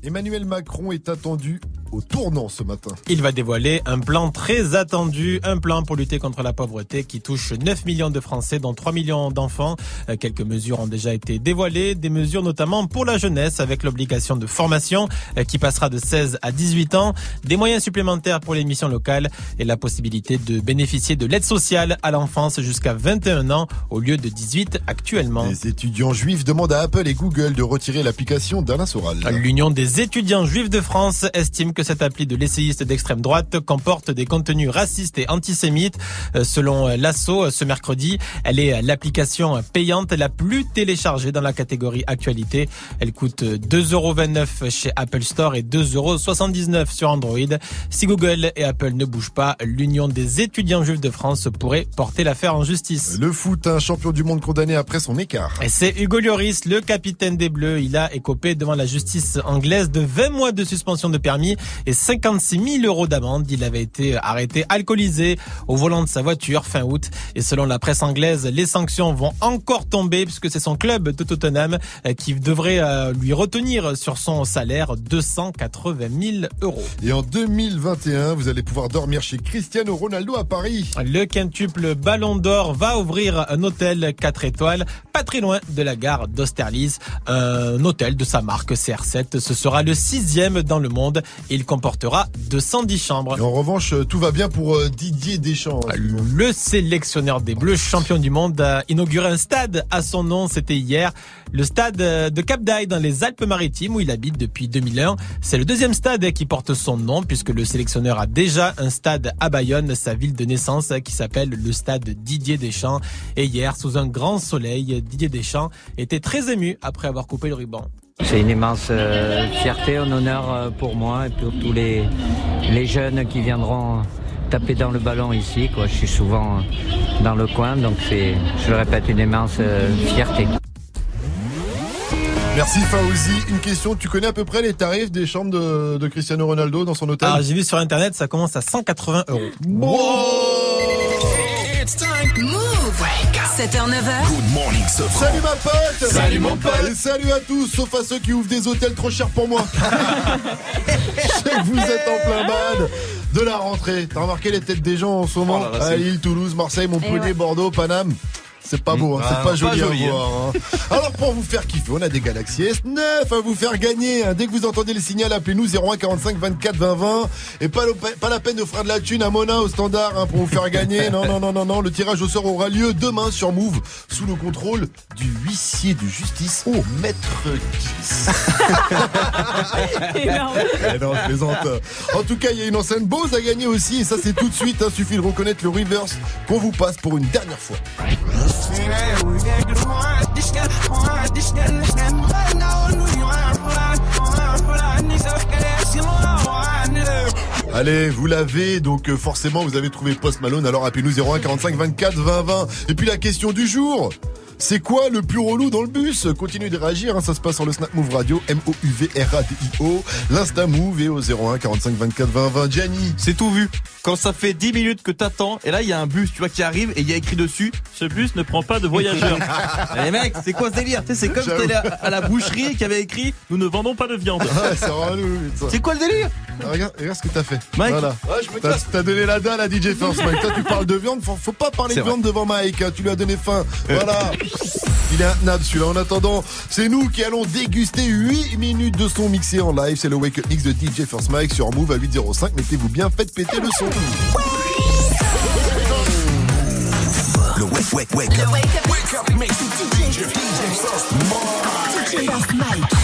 Emmanuel Macron est attendu au tournant ce matin. Il va dévoiler un plan très attendu, un plan pour lutter contre la pauvreté qui touche 9 millions de Français, dont 3 millions d'enfants. Euh, Quelques mesures ont déjà été dévoilées, des mesures notamment pour la jeunesse avec l'obligation de formation euh, qui passera de 16 à 18 ans, des moyens supplémentaires pour les missions locales et la possibilité de bénéficier de l'aide sociale à l'enfance jusqu'à 21 ans au lieu de 18 actuellement. Les étudiants juifs demandent à Apple et Google de retirer l'application d'Alain Soral. L'Union des étudiants juifs de France estime que cette appli de l'essayiste d'extrême droite comporte des contenus racistes et antisémites. Euh, Selon l'ASSO, ce mercredi, elle est l'application payante la plus téléchargée dans la catégorie actualité. Elle coûte 2,29€ chez Apple Store et 2,79€ sur Android. Si Google et Apple ne bougent pas, l'Union des étudiants juifs de France pourrait porter l'affaire en justice. Le foot, un champion du monde condamné après son écart. C'est Hugo Lloris, le capitaine des Bleus. Il a écopé devant la justice anglaise de 20 mois de suspension de permis et 56 000 euros d'amende. Il avait été arrêté alcoolisé au volant de sa voiture fin août. Et selon la presse anglaise, les sanctions vont encore tomber puisque c'est son club de Tottenham euh, qui devrait euh, lui retenir sur son salaire 280 000 euros. Et en 2021, vous allez pouvoir dormir chez Cristiano Ronaldo à Paris. Le quintuple Ballon d'Or va ouvrir un hôtel 4 étoiles, pas très loin de la gare d'Austerlitz. Un hôtel de sa marque CR7. Ce sera le sixième dans le monde. Il comportera 210 chambres. Et en revanche, tout va bien pour euh, Didier Deschamps. Le sélectionneur des Bleus, champion du monde, a inauguré un stade à son nom. C'était hier. Le stade de Cap d'Aille dans les Alpes-Maritimes où il habite depuis 2001. C'est le deuxième stade qui porte son nom puisque le sélectionneur a déjà un stade à Bayonne, sa ville de naissance, qui s'appelle le stade Didier Deschamps. Et hier, sous un grand soleil, Didier Deschamps était très ému après avoir coupé le ruban. C'est une immense euh, fierté, un honneur euh, pour moi et pour tous les, les jeunes qui viendront taper dans le ballon ici. Quoi. Je suis souvent dans le coin, donc c'est, je le répète, une immense euh, fierté. Merci Fauzi. Une question, tu connais à peu près les tarifs des chambres de, de Cristiano Ronaldo dans son hôtel? Alors j'ai vu sur internet, ça commence à 180 euros. It's time. Move. 7h, 9h. Good morning, Sofran. Salut ma pote Salut, mon pote. Et salut à tous, sauf à ceux qui ouvrent des hôtels trop chers pour moi [LAUGHS] Je sais que vous êtes en plein bad de la rentrée. T'as remarqué les têtes des gens en ce moment? Oh là là, À Lille, Toulouse, Marseille, Montpellier, Eh ouais. Bordeaux, Paname c'est pas beau, hein, Ah, c'est pas pas joli, joli, à hein. voir. hein. Alors pour vous faire kiffer, on a des Galaxy S9 à vous faire gagner. hein. Dès que vous entendez le signal, appelez-nous 01 45 24 20 20. Et pas, le- pas la peine de faire de la thune à Mona au standard hein, pour vous faire gagner. Non, non, non, non, non. Le tirage au sort aura lieu demain sur Move sous le contrôle du huissier de justice, oh, maître Kiss. [LAUGHS] Énorme. Eh non, je plaisante. En tout cas, il y a une enceinte Bose à gagner aussi, et ça c'est tout de suite. Il suffit de reconnaître le reverse qu'on vous passe pour une dernière fois. Allez, vous l'avez, donc euh, forcément vous avez trouvé Post Malone, alors appelez-nous 01 45 24 20 20. Et puis la question du jour c'est quoi le plus relou dans le bus? Continuez de réagir, hein, ça se passe sur le Snap Move Radio, M-O-U-V-R-A-D-I-O, l'Insta Move et au 01 45 24 20 20. Gianni C'est tout vu. Quand ça fait 10 minutes que t'attends, et là il y a un bus, tu vois, qui arrive et il y a écrit dessus, ce bus ne prend pas de voyageurs. [LAUGHS] Les mecs, c'est quoi ce délire? Tu sais, c'est comme si t'allais à, à la boucherie qui avait écrit, nous ne vendons pas de viande. Ah, c'est bah, regarde, ce que t'as fait. Mike voilà. ouais, T'as donné la dalle à DJ First, Mike. Toi, tu parles de viande. Faut, pas parler de viande devant Mike. Hein. Tu lui as donné faim. Voilà. Il est un intenable celui-là. En attendant, c'est nous qui allons déguster 8 minutes de son mixé en live. C'est le Wake Up Mix de DJ First Mike sur Move à 8.05. Mettez-vous bien, faites péter le son. Le Wake, wake, wake up. Wake Up, wake up. DJ First Mike. DJ First Mike.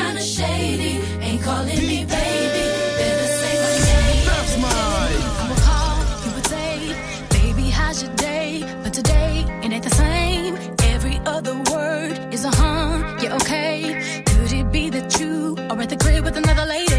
with another lady.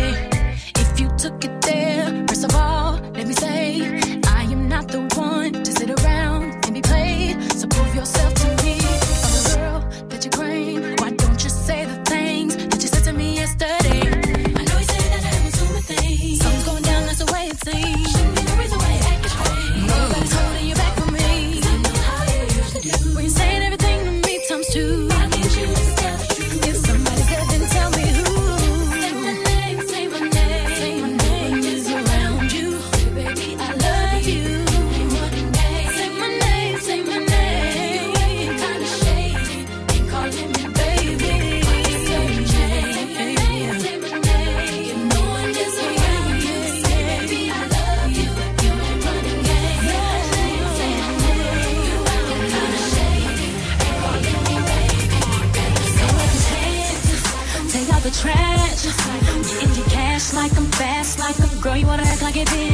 baby.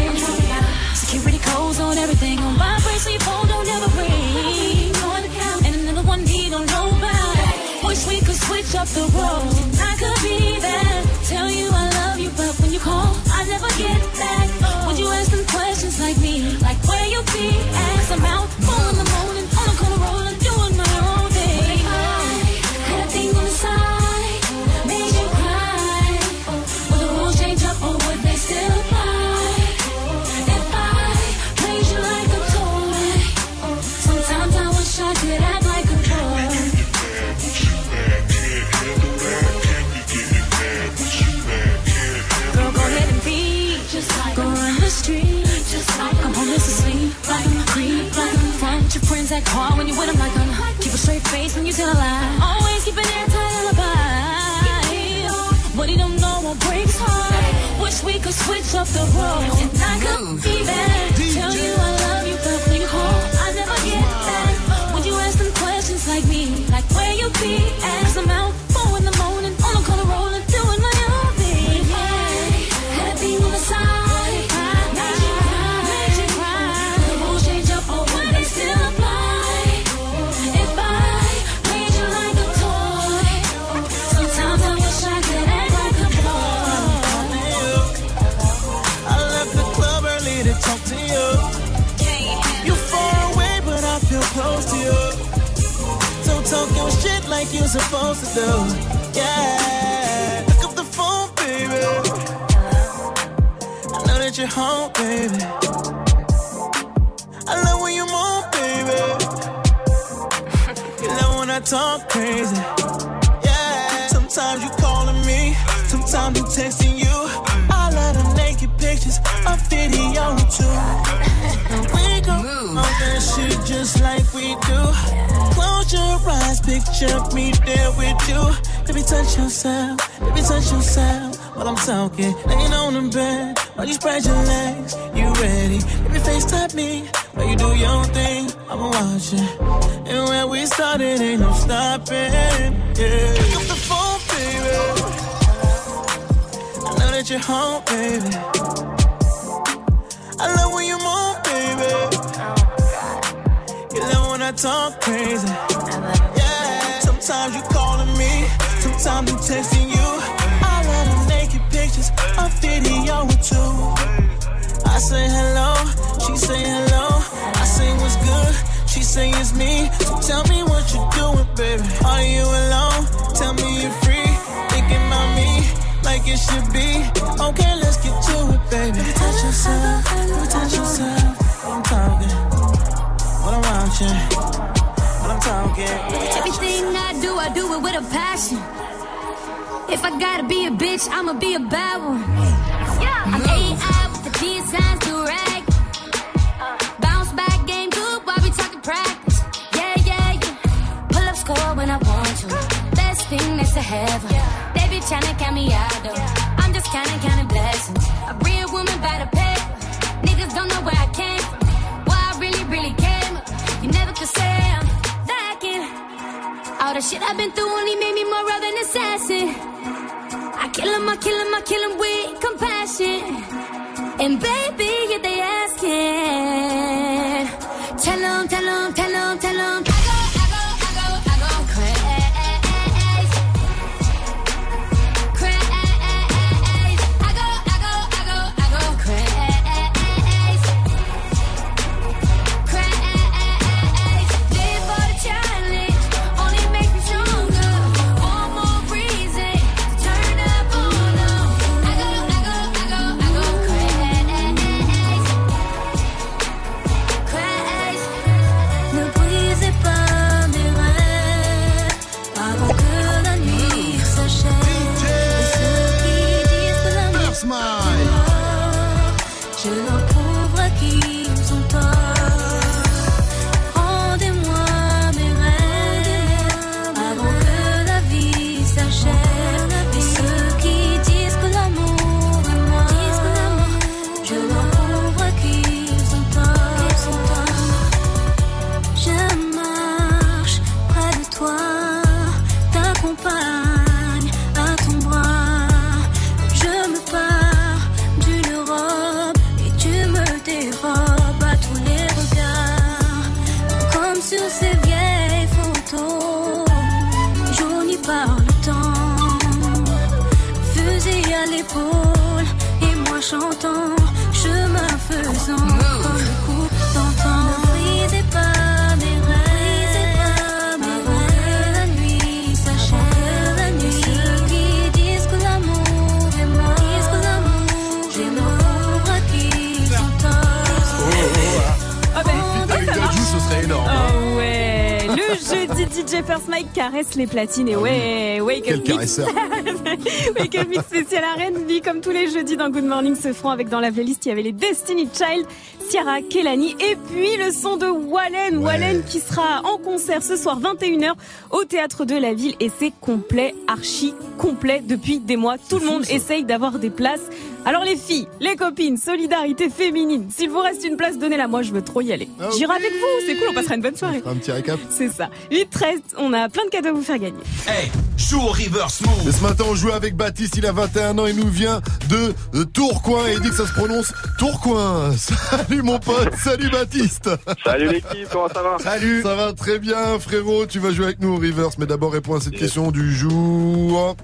Always act hard when you with them like them. Keep a straight face when you tell a lie. Always keep an airtight alibi. What he don't know I break his heart. Wish we could switch up the roles. And I could be better. Tell you I love you, but when you call, I never get back. When you ask them questions like me, like where you be. yourself, baby, touch yourself while I'm talking. Laying on the bed while you spread your legs. You ready? Baby, face tap me while you do your thing. I'm watching. And when we started, ain't no stopping. Yeah. Pick up the phone, baby. I know that you're home, baby. I love when you move, baby. You love when I talk crazy. Yeah. Sometimes you I'm be texting you. I love the naked pictures, a video or two. I say hello, she say hello. I say what's good, she say it's me. So tell me what you doing, baby. Are you alone? Tell me you're free. Thinking about me like it should be. Okay, let's get to it, baby. Touch yourself, touch yourself. I'm talking, What I'm watching. Everything I do, I do it with a passion. If I gotta be a bitch, I'ma be a bad one. Yeah. I'm AI with the D signs to rag. Bounce back game good while we talking practice. Yeah, yeah, yeah. Pull up score when I want to. Best thing next to heaven. They be tryna count me out though. I'm just counting, counting blessings. A real woman by the paper. Niggas don't know where I came from. Why I really, really came up. You never could say I'm. All the shit I've been through only made me more of an assassin. I kill him, I kill him, I kill him with compassion. And baby, if they asking, tell them, tell them, tell tell. Et moi chantant, chemin faisant DJ First Mike caresse les platines et ouais, Wake Up Mix. Wake Up Mix spécial R&B comme tous les jeudis dans Good Morning ce franc avec dans la playlist il y avait les Destiny Child, Ciara, Kelani et puis le son de Wallen, Wallen qui sera en concert ce soir 21h au théâtre de la ville et c'est complet, archi complet depuis des mois. Tout le monde essaye d'avoir des places. Alors les filles, les copines, solidarité féminine. S'il vous reste une place, donnez-la moi, je veux trop y aller. Ah J'irai avec vous, c'est cool, on passera une bonne soirée. Un petit récap. C'est ça. 8-13, on a plein de cadeaux à vous faire gagner. Hey, joue au reverse move. Et ce matin, on joue avec Baptiste, il a 21 ans, il nous vient de, de Tourcoing et il dit que ça se prononce Tourcoing. [LAUGHS] Salut mon pote, salut Baptiste. Salut l'équipe, comment ça va Salut. Ça va très bien frérot, tu vas jouer avec nous au reverse, mais d'abord réponds à cette question du jour.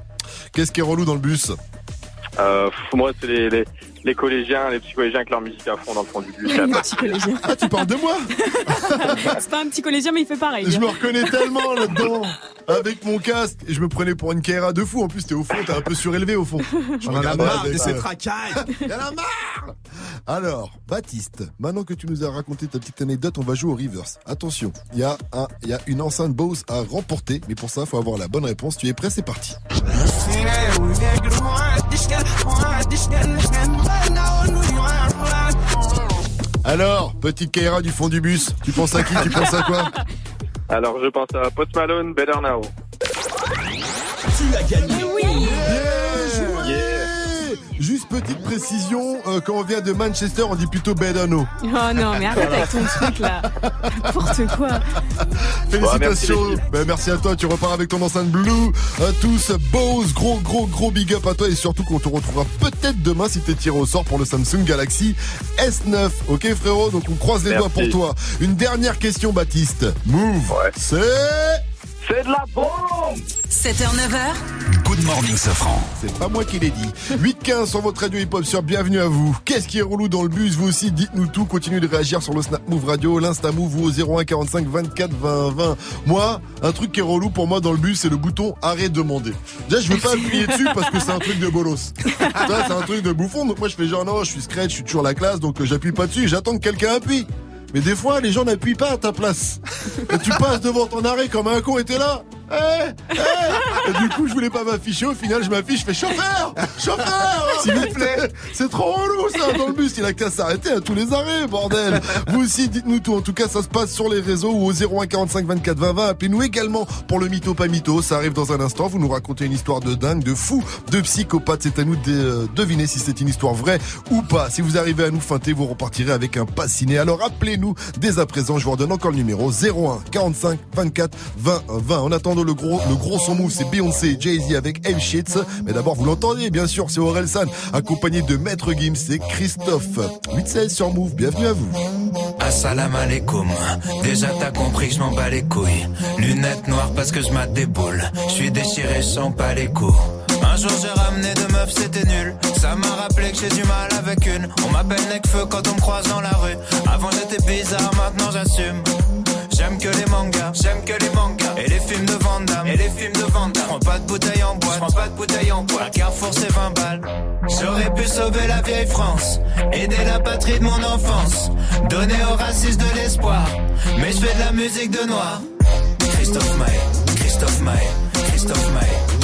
Qu'est-ce qui est relou dans le bus? Euh, Moi, c'est les, les, les collégiens, les petits collégiens avec leur musique à fond dans le fond du bus. Un petit collégien. Ah, tu parles de moi [LAUGHS] C'est pas un petit collégien, mais il fait pareil. Je me reconnais tellement là-dedans. Avec mon casque, et je me prenais pour une Kaira de fou. En plus, t'es au fond, t'es un peu surélevé au fond. [LAUGHS] Je On en a regardais marre de ces euh, tracailles. Il y en a marre Alors, Baptiste, maintenant que tu nous as raconté ta petite anecdote, on va jouer au reverse. Attention, il y, a un- il y a une enceinte Bose à remporter, mais pour ça, il faut avoir la bonne réponse. Tu es prêt C'est parti. Alors, petite Kaira du fond du bus, tu penses à qui Tu penses à quoi? Alors, je pense à Post Malone, Better Now. Tu as gagné Juste petite précision, euh, quand on vient de Manchester, on dit plutôt Bedano. Oh non, mais arrête avec ton truc là. N'importe quoi. Félicitations. Ben, merci à toi. Tu repars avec ton enceinte blue. À tous, Bose, gros, gros, gros big up à toi et surtout qu'on te retrouvera peut-être demain si t'es tiré au sort pour le Samsung Galaxy S9. Ok, frérot? Donc, on croise les Merci. doigts pour toi. Une dernière question, Baptiste. Move. C'est C'est de la bombe 7h, 9h. Good morning, Safran. C'est pas moi qui l'ai dit. 8-15 sur votre radio hip-hop sur Bienvenue à vous. Qu'est-ce qui est relou dans le bus Vous aussi, dites-nous tout. Continuez de réagir sur le Snap Move Radio, l'Insta Move ou au 01 45 24 20 20. Moi, un truc qui est relou pour moi dans le bus, c'est le bouton arrêt demander. Déjà, je veux pas appuyer dessus parce que c'est un truc de bolos. [LAUGHS] Ça, c'est un truc de bouffon. Donc moi, je fais genre non, je suis scratch, je suis toujours la classe, donc euh, j'appuie pas dessus. J'attends que quelqu'un appuie. Mais des fois, les gens n'appuient pas à ta place. Et tu passes devant ton arrêt comme un con t'es là. Eh, eh. Et du coup, je voulais pas m'afficher. Au final, je m'affiche. Je fais chauffeur, chauffeur, S'il vous plaît. C'est trop relou ça dans le bus. Il a qu'à s'arrêter à tous les arrêts, bordel. Vous aussi, dites-nous tout. En tout cas, ça se passe sur les réseaux ou au 01 45 24 20 20. Appelez-nous également pour le mytho pas mytho. Ça arrive dans un instant. Vous nous racontez une histoire de dingue, de fou, de psychopathe. C'est à nous de euh, deviner si c'est une histoire vraie ou pas. Si vous arrivez à nous feinter, vous repartirez avec un pas ciné. Alors appelez-nous dès à présent. Je vous redonne encore le numéro 01 45 24 20 20. En le gros, le son move, c'est Beyoncé Jay-Z avec M Shits. Mais d'abord, vous l'entendez, bien sûr, c'est Aurel San, accompagné de Maître Gims et Christophe. 8-16 sur Move. Bienvenue à vous. Assalam alaikum. Déjà t'as compris je m'en bats les couilles. Lunettes noires parce que je mate des. Je suis déchiré, je sens pas les coups. Un jour j'ai ramené deux meufs, c'était nul. Ça m'a rappelé que j'ai du mal avec une. On m'appelle Necfeu quand on me croise dans la rue. Avant j'étais bizarre, maintenant j'assume. J'aime que les mangas, j'aime que les mangas. Et les films de Van et les films de Van Damme. Prends pas de bouteille en boîte, prends pas de bouteille en boîte. Carrefour c'est 20 balles. J'aurais pu sauver la vieille France, aider la patrie de mon enfance, donner aux racistes de l'espoir. Mais je fais de la musique de noir. Christophe Maé, Christophe Maé, Christophe Maé,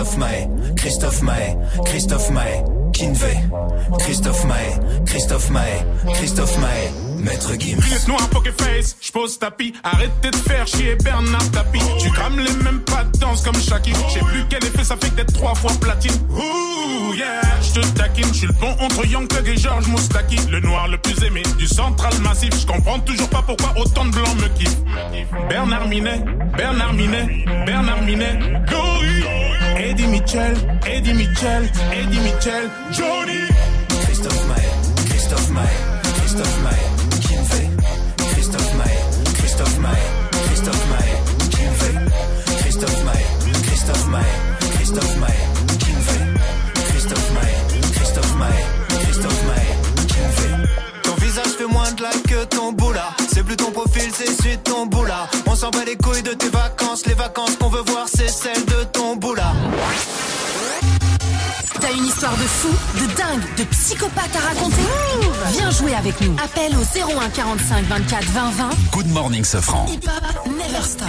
Christophe Maé, Christophe Maé, Christophe Maé, fait Christophe Maé, Christophe Maé, Christophe Maé, Maître Gims. Chris noir, poker face, j'pose tapis. Arrêtez de faire chier Bernard Tapie. Tu crames les mêmes pas de danse comme Shaki. J'sais plus quel effet ça fait d'être trois fois platine. Ouh, yeah, j'te taquine. J'suis le pont entre Young Thug et George Moustaki. Le noir le plus aimé du central massif. J'comprends toujours pas pourquoi autant de blancs me kiffent. Bernard Minet, Bernard Minet, Bernard Minet. Gory. Eddie Mitchell, Eddie Mitchell, Eddie Mitchell. Johnny. Christophe Maé, Christophe Maé, Christophe Maé, celui de ton boula. On s'en bat les couilles de tes vacances. Les vacances qu'on veut voir, c'est celles de ton boula. T'as une histoire de fou, de dingue, de psychopathe à raconter Viens jouer avec nous. Appelle au 01 45 24 20 20. Good morning, Safran. Hip Hop Never Stop.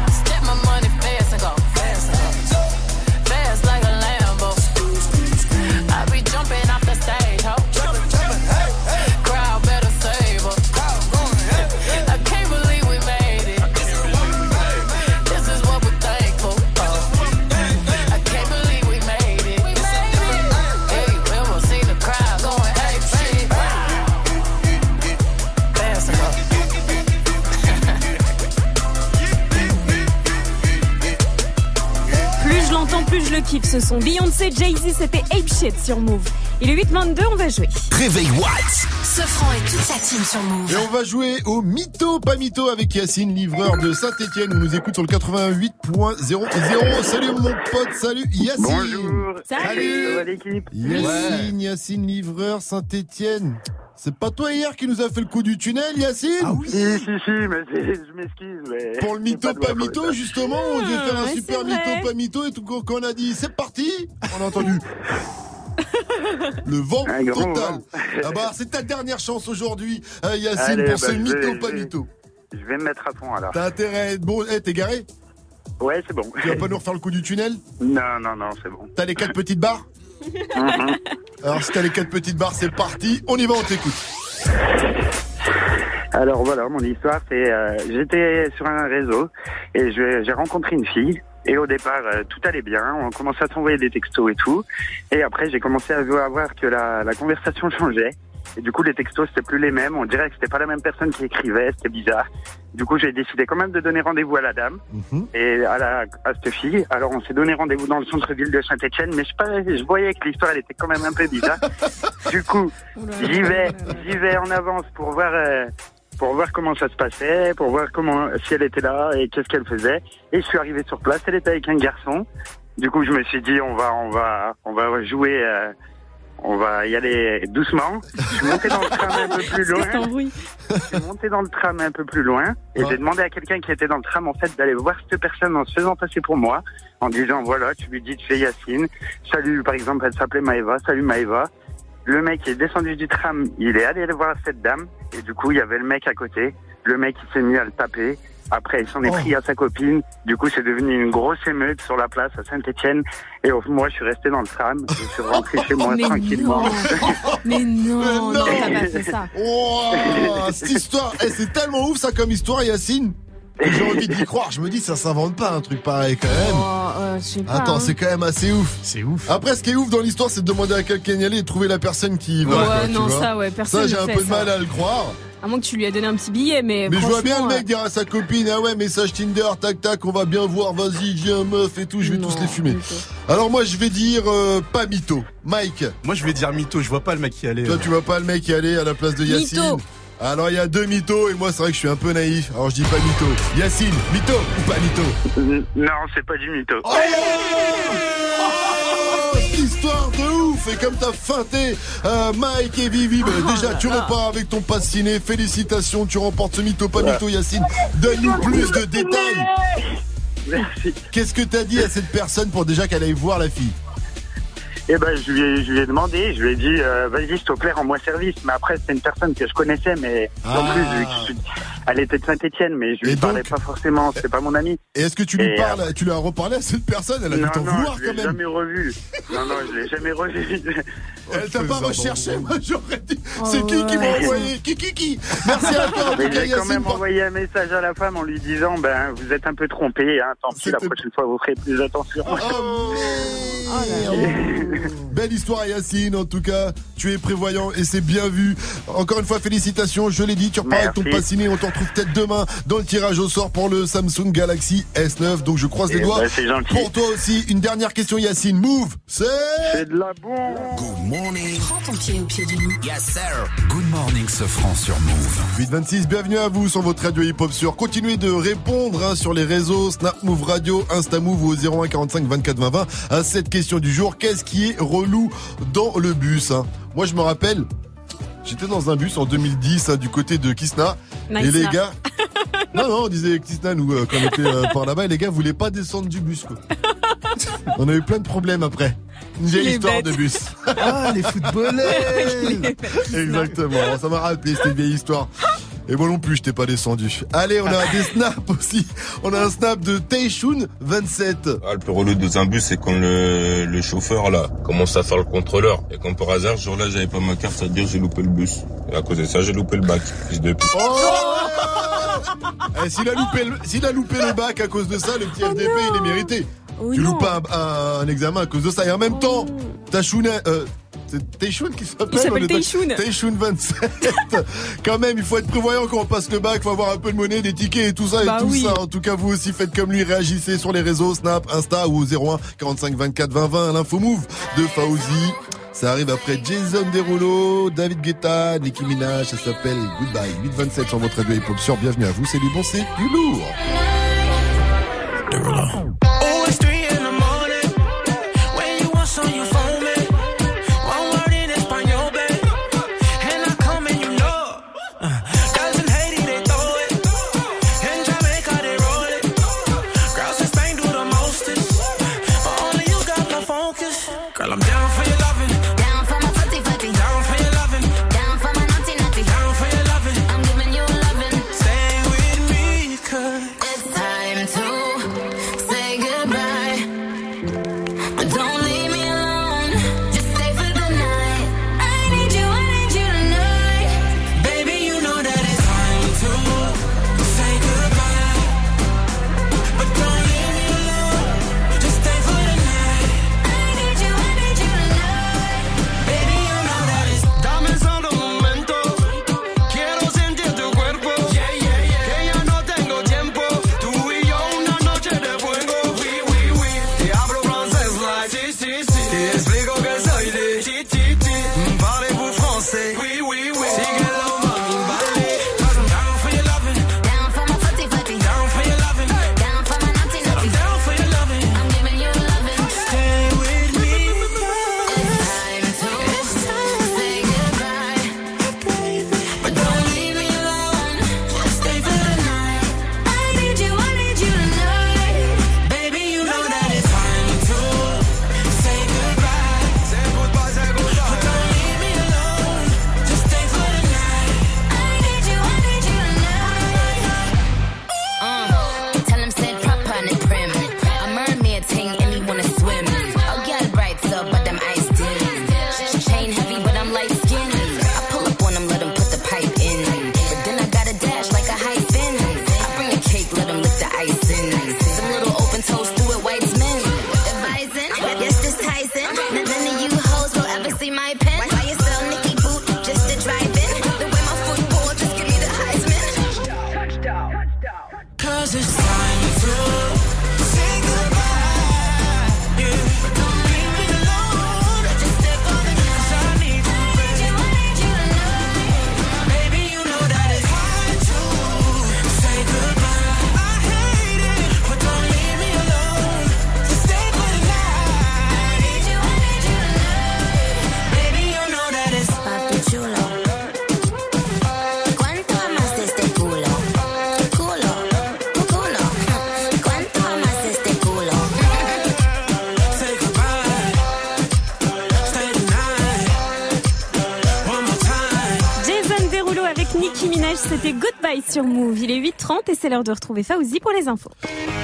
Kiffe. Ce son Beyoncé, Jay-Z, c'était Ape Shit sur Move. Il est 8h22, on va jouer. Réveil Watts. Sofran et toute sa team sur Move. Et on va jouer au mytho, pas mytho avec Yacine, livreur de Saint-Etienne. On nous écoute sur le 88.00. Salut mon pote, salut Yacine. Bonjour. Salut. L'équipe Yacine, Yacine, livreur Saint-Etienne. C'est pas toi hier qui nous a fait le coup du tunnel, Yacine Ah oui. Si, si, si, mais je m'excuse. Mais Pour le mytho, pas mytho, justement, on devait faire un ouais, super mytho, pas mytho, et tout quand quand on a dit c'est parti, on a entendu. [LAUGHS] Le vent Un total. vent. Ah bah, c'est ta dernière chance aujourd'hui, euh, Yacine, Allez, pour bah, ce je mytho, vais- pas je vais- mytho. Je vais me mettre à fond alors. T'as intérêt à être bon. Eh, t'es garé Ouais, c'est bon. Tu vas pas nous refaire le coup du tunnel Non, non, non, c'est bon. T'as les quatre petites barres [LAUGHS] Alors, si t'as les quatre petites barres, c'est parti. On y va, on t'écoute. Alors voilà, mon histoire, c'est euh, j'étais sur un réseau et j'ai rencontré une fille. Et au départ, euh, tout allait bien. On commençait à s'envoyer des textos et tout. Et après, j'ai commencé à voir que la conversation changeait. Et du coup, les textos, c'était plus les mêmes. On dirait que c'était pas la même personne qui écrivait. C'était bizarre. Du coup, j'ai décidé quand même de donner rendez-vous à la dame et à, la, à cette fille. Alors, on s'est donné rendez-vous dans le centre-ville de Saint-Etienne, mais je voyais que l'histoire, elle était quand même un peu bizarre. [LAUGHS] du coup, j'y vais, j'y vais en avance pour voir, euh, pour voir comment ça se passait, pour voir comment, si elle était là et qu'est-ce qu'elle faisait. Et je suis arrivé sur place. Elle était avec un garçon. Du coup, je me suis dit, on va, on va, on va jouer. euh, on va y aller doucement. [LAUGHS] Je suis monté dans le tram un peu plus loin. Je suis monté dans le tram un peu plus loin et j'ai demandé à quelqu'un qui était dans le tram en fait d'aller voir cette personne en se faisant passer pour moi, en disant voilà, tu lui dis tu es Yacine. Salut, par exemple, elle s'appelait Maëva. Salut Maëva. Le mec est descendu du tram, il est allé voir cette dame et du coup il y avait le mec à côté. Le mec il s'est mis à le taper. Après il s'en est Oh. pris à sa copine. Du coup c'est devenu une grosse émeute sur la place à Saint-Etienne. Et moi je suis resté dans le tram. Je suis [LAUGHS] rentré chez moi Mais tranquillement. [LAUGHS] Mais non, non, t'as pas fait ça. [LAUGHS] Oh, cette histoire, eh, c'est tellement ouf ça comme histoire, Yacine. J'ai envie d'y croire. Je me dis, ça s'invente pas un truc pareil quand même. Oh, euh, pas. Attends, hein. c'est quand même assez ouf. C'est ouf. Après, ce qui est ouf dans l'histoire, c'est de demander à quelqu'un d'y aller et de trouver la personne qui va. Ouais, quoi, non, ça, ouais, personne Ça, j'ai un peu de mal à le croire. À moins que tu lui aies donné un petit billet, mais. Mais je vois bien le mec dire à sa copine, ah ouais, message Tinder, tac tac, on va bien voir, vas-y, viens meuf et tout, je vais tous les fumer. Alors moi, je vais dire euh, pas mytho. Mike. Moi, je vais dire mytho, je vois pas le mec qui allait. Toi, euh. tu vois pas le mec y aller à la place de Yacine Mytho. Alors, il y a deux mythos et moi, c'est vrai que je suis un peu naïf. Alors, je dis pas mytho. Yacine, mytho ou pas mytho? Non, c'est pas du mytho. Oh, Histoire de ouf Et comme t'as feinté euh, Mike et Vivi, bah, déjà tu repars avec ton pass ciné. Félicitations, tu remportes ce mytho, pas mytho Yacine. Donne-nous plus de détails. Merci. Qu'est-ce que t'as dit à cette personne pour déjà qu'elle aille voir la fille? Et ben je lui ai, je lui ai demandé, je lui ai dit, euh, vas-y, s'il te plaît, rends-moi service. Mais après, c'était une personne que je connaissais, mais en Ah. plus, vu que je- elle était de Saint-Etienne, mais je lui Et parlais donc- pas forcément, c'était pas mon ami. Et est-ce que tu lui Et, parles, tu lui as reparlé à cette personne? Elle a dû non, t'en non, vouloir je quand l'ai même. jamais revu. Non, non, je l'ai jamais revu. [LAUGHS] Elle t'a pas recherché, moi j'aurais dit. Oh, C'est qui qui m'a envoyé? Qui qui qui? Merci à toi, [LAUGHS] Mais j'ai quand même envoyé un message à la femme en lui disant, ben, vous êtes un peu trompé, hein, tant pis, la prochaine fois, vous ferez plus attention. Oh, [LAUGHS] [LAUGHS] Belle histoire Yacine en tout cas, tu es prévoyant et c'est bien vu. Encore une fois félicitations, je l'ai dit, tu repars avec ton passiné, on te retrouve peut-être demain dans le tirage au sort pour le Samsung Galaxy S9, donc je croise Eh les doigts. ben, c'est gentil. pour toi aussi, une dernière question Yacine, move, c'est... C'est de la bombe Good morning. Prends ton pied au pied du lit. Yes, sir. Good morning, ce franc sur Move. 826, bienvenue à vous sur votre radio hip-hop sur. Continuez de répondre hein, sur les réseaux Snap Move Radio, Insta Move ou au 01 45 24 20 20 à cette question du jour. Qu'est-ce qui est relou dans le bus hein? Moi je me rappelle, j'étais dans un bus en 2010 hein, du côté de Kisna Nice, et les gars... [LAUGHS] Non, non, on disait Kisna nous euh, quand on était euh, par là-bas et les gars voulaient pas descendre du bus quoi. [LAUGHS] On a eu plein de problèmes après. Une vieille histoire bêtes. de bus. [LAUGHS] Ah, les footballeurs Exactement, ça m'a rappelé cette vieille histoire. Et moi non plus, je t'ai pas descendu. Allez, on a [LAUGHS] des snaps aussi. On a un snap de Taishun 27. Ah, le plus relou dans un bus, c'est quand le, le chauffeur, là, commence à faire le contrôleur. Et quand par hasard, ce jour-là, j'avais pas ma carte, ça veut dire j'ai loupé le bus. Et à cause de ça, j'ai loupé le bac. Fils de pute. Oh [LAUGHS] Eh, s'il a loupé le, s'il a loupé le bac à cause de ça, le petit FDP, il est mérité. Oh tu non. loupes pas un, un- un examen à cause de ça. Et en même temps, Taishun, euh, c'est Taishun qui s'appelle Il s'appelle Taishun. Taishun 27. [LAUGHS] Quand même, il faut être prévoyant quand on passe le bac, faut avoir un peu de monnaie, des tickets et tout ça Bah et tout oui. ça. En tout cas, vous aussi faites comme lui, réagissez sur les réseaux Snap, Insta ou au 01 45 24 20 20 l'info move de Fauzi. Ça arrive après Jason Derulo, David Guetta, Nicki Minaj, ça s'appelle Goodbye. 827 sur votre radio hip-hop sur bienvenue à vous, c'est du bon, c'est du lourd. Sur Move. Il est 8h30 et c'est l'heure de retrouver Fauzi pour les infos.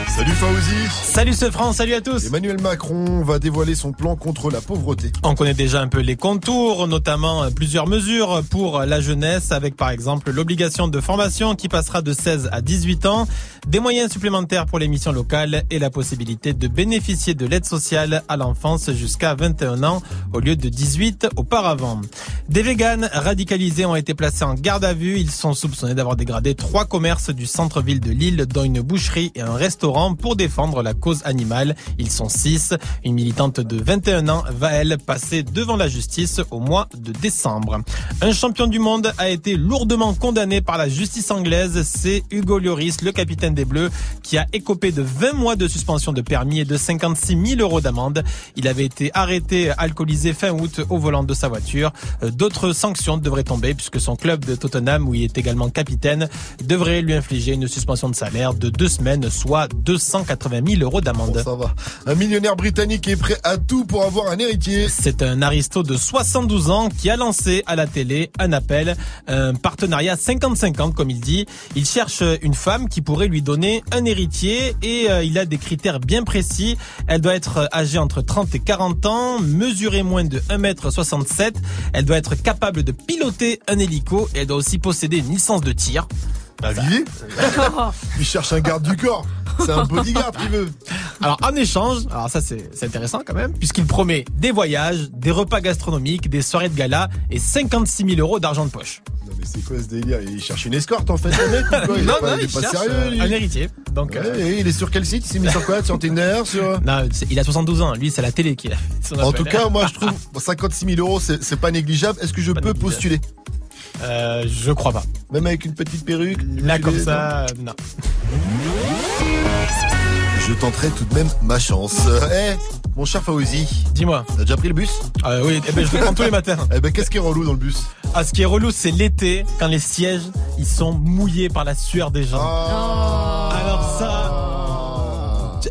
Salut Fauzi Salut ce France, salut à tous Emmanuel Macron va dévoiler son plan contre la pauvreté. On connaît déjà un peu les contours, notamment euh, plusieurs mesures pour la jeunesse, avec par exemple l'obligation de formation qui passera de 16 à 18 ans, des moyens supplémentaires pour les missions locales et la possibilité de bénéficier de l'aide sociale à l'enfance jusqu'à 21 ans au lieu de 18 auparavant. Des véganes radicalisés ont été placés en garde à vue. Ils sont soupçonnés d'avoir dégradé trois commerces du centre-ville de Lille, dont une boucherie et un restaurant pour défendre la cause animale. Ils sont six. Une militante de 21 ans va, elle, passer devant la justice au mois de décembre. Un champion du monde a été lourdement condamné par la justice anglaise. C'est Hugo Lloris, le capitaine des Bleus, qui a écopé de 20 mois de suspension de permis et de 56 000 euros d'amende. Il avait été arrêté alcoolisé fin août au volant de sa voiture. D'autres sanctions devraient tomber puisque son club de Tottenham, où il est également capitaine, devrait lui infliger une suspension de salaire de deux semaines, soit 280 000 euros d'amende. ça va. Un millionnaire britannique est prêt à tout pour avoir un héritier. C'est un aristo de 72 ans qui a lancé à la télé un appel, un partenariat 50-50 comme il dit. Il cherche une femme qui pourrait lui donner un héritier et euh, il a des critères bien précis. Elle doit être âgée entre 30 et 40 ans, mesurer moins de 1m67. Elle doit être capable de piloter un hélico et elle doit aussi posséder une licence de tir. Bah, Vivier [LAUGHS] Il cherche un garde du corps. C'est un bodyguard qu'il veut. Alors en échange, alors ça c'est intéressant quand même, puisqu'il promet des voyages, des repas gastronomiques, des soirées de gala et 56 000 euros d'argent de poche. Non mais c'est quoi ce délire? Il cherche une escorte en fait le mec ou quoi? [LAUGHS] Il non, pas, non, il est il pas cherche, sérieux euh, lui. un héritier. Donc, Ouais, euh, et il est sur quel site? Il s'est mis sur quoi? Sur Tinder? [LAUGHS] Sur... Non, il a 72 ans. Lui, c'est la télé qui a En tout cas, moi je trouve bon, 56 000 euros c'est pas négligeable. Est-ce que je peux postuler? Euh, je crois pas. Même avec une petite perruque? Là, comme ça, euh, non. Je tenterai tout de même ma chance. Eh, mon cher Fawzi. Dis-moi. T'as déjà pris le bus? Euh, oui, eh ben, je le prends tous les matins. [LAUGHS] Eh ben, qu'est-ce qui est relou dans le bus? Ah, ce qui est relou, c'est l'été, quand les sièges, ils sont mouillés par la sueur des gens. Alors ça...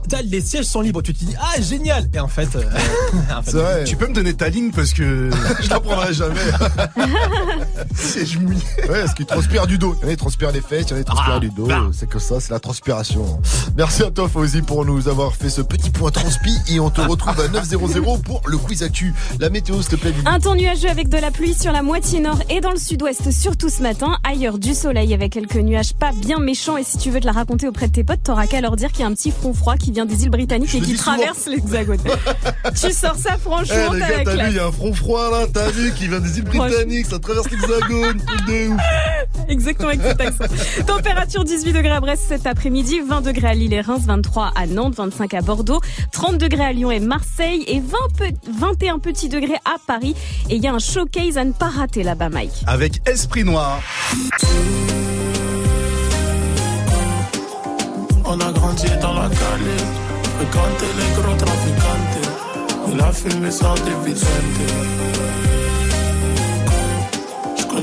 Tu- tu Les sièges sont libres, tu te dis ah génial et en fait, euh, [LAUGHS] en fait, C'est vrai. Tu peux me donner ta ligne parce que [LAUGHS] je la prendrai jamais. [LAUGHS] Siège mouillé. Ouais, parce qu'il transpire du dos. Il y en a qui transpirent les fesses, il y en a qui transpirent du dos. C'est que ça, c'est la transpiration. Merci à toi, Fauzi, pour nous avoir fait ce petit point transpi. Et on te retrouve à 900 pour le quiz actu. La météo, s'il te plaît. Un temps nuageux avec de la pluie sur la moitié nord et dans le sud-ouest, surtout ce matin. Ailleurs, du soleil avec quelques nuages pas bien méchants. Et si tu veux te la raconter auprès de tes potes, t'auras qu'à leur dire qu'il y a un petit front froid qui vient des îles britanniques Je et qui traverse l'hexagone. [LAUGHS] tu sors ça Eh, franchement, t'as gars, la t'as vu, il y a un front froid là, t'as vu, qui vient des îles britanniques, ça traverse l'hexagone, truc de ouf. [LAUGHS] Exactement avec cet accent. Température 18 degrés à Brest cet après-midi, 20 degrés à Lille et Reims, 23 à Nantes, 25 à Bordeaux, 30 degrés à Lyon et Marseille et 20 pe- 21 petits degrés à Paris. Et il y a un showcase à ne pas rater là-bas, Mike. Avec Esprit Noir. On a grandi dans la calle, fréquenté les gros trafiquantes. Et la fumée sort des Vicente.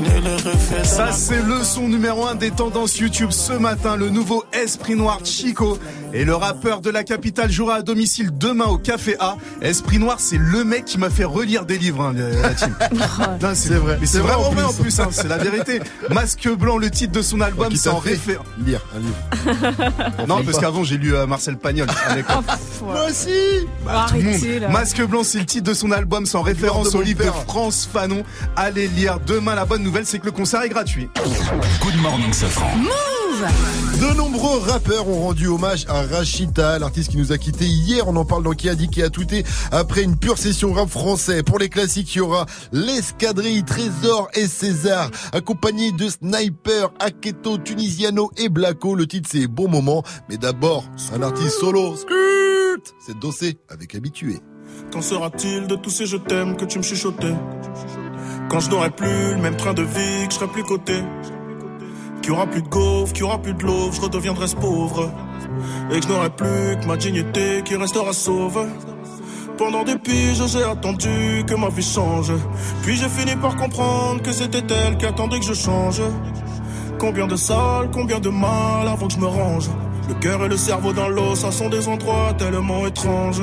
Les refais. Ça, c'est le son numéro 1 des tendances YouTube ce matin. Le nouveau Esprit Noir Chico. Et le rappeur de la capitale jouera à domicile demain au Café A. Esprit Noir, c'est le mec qui m'a fait relire des livres, hein, la team. [LAUGHS] Non, c'est vrai. Mais c'est C'est vrai vraiment en vrai en plus. hein, c'est la vérité. Masque blanc, le titre de son album, Qui c'est en référence. Lire un livre. [LAUGHS] Non, parce pas. qu'avant j'ai lu euh, Marcel Pagnol. avec- [LAUGHS] Moi aussi Bah, tout le monde. Arrêtez, là. Masque blanc, c'est le titre de son album, en référence au livre de. France Fanon. Allez lire. Demain, la bonne nouvelle, c'est que le concert est gratuit. Good morning, Safran. De nombreux rappeurs ont rendu hommage à Rachita, l'artiste qui nous a quittés hier. On en parle dans Qui a dit qui a tweeté. Après une pure session rap français. Pour les classiques, il y aura l'escadrille, Trésor et César, accompagné de Sniper, Aketo, Tunisiano et Blacko. Le titre c'est Bon Moment. Mais d'abord, un artiste solo. C'est Dossé avec Habitué. Qu'en sera-t-il de tous ces je t'aime que tu me chuchotais? Quand je n'aurai plus le même train de vie, que je serai plus coté Qu'il aura plus de gaufres, qu'il aura plus de l'eau, je redeviendrai ce pauvre Et que je n'aurai plus que ma dignité qui restera sauve pendant des piges, j'ai attendu que ma vie change. Puis j'ai fini par comprendre que c'était elle qui attendait que je change. Combien de salles, combien de mal avant que je me range. Le cœur et le cerveau dans l'eau, ça sont des endroits tellement étranges.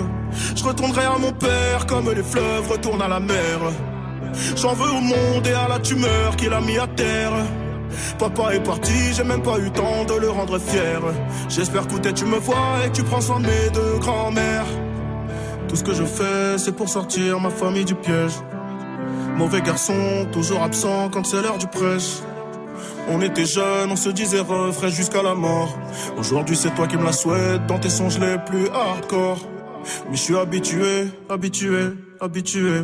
Je retournerai à mon père comme les fleuves retournent à la mer. J'en veux au monde et à la tumeur qu'il a mis à terre. Papa est parti, j'ai même pas eu le temps de le rendre fier. J'espère que tu me vois et tu prends soin de mes deux grands-mères. Tout ce que je fais, c'est pour sortir ma famille du piège. Mauvais garçon, toujours absent quand c'est l'heure du prêche. On était jeunes, on se disait refrais jusqu'à la mort. Aujourd'hui, c'est toi qui me la souhaites dans tes songes les plus hardcore. Mais je suis habitué, habitué, habitué.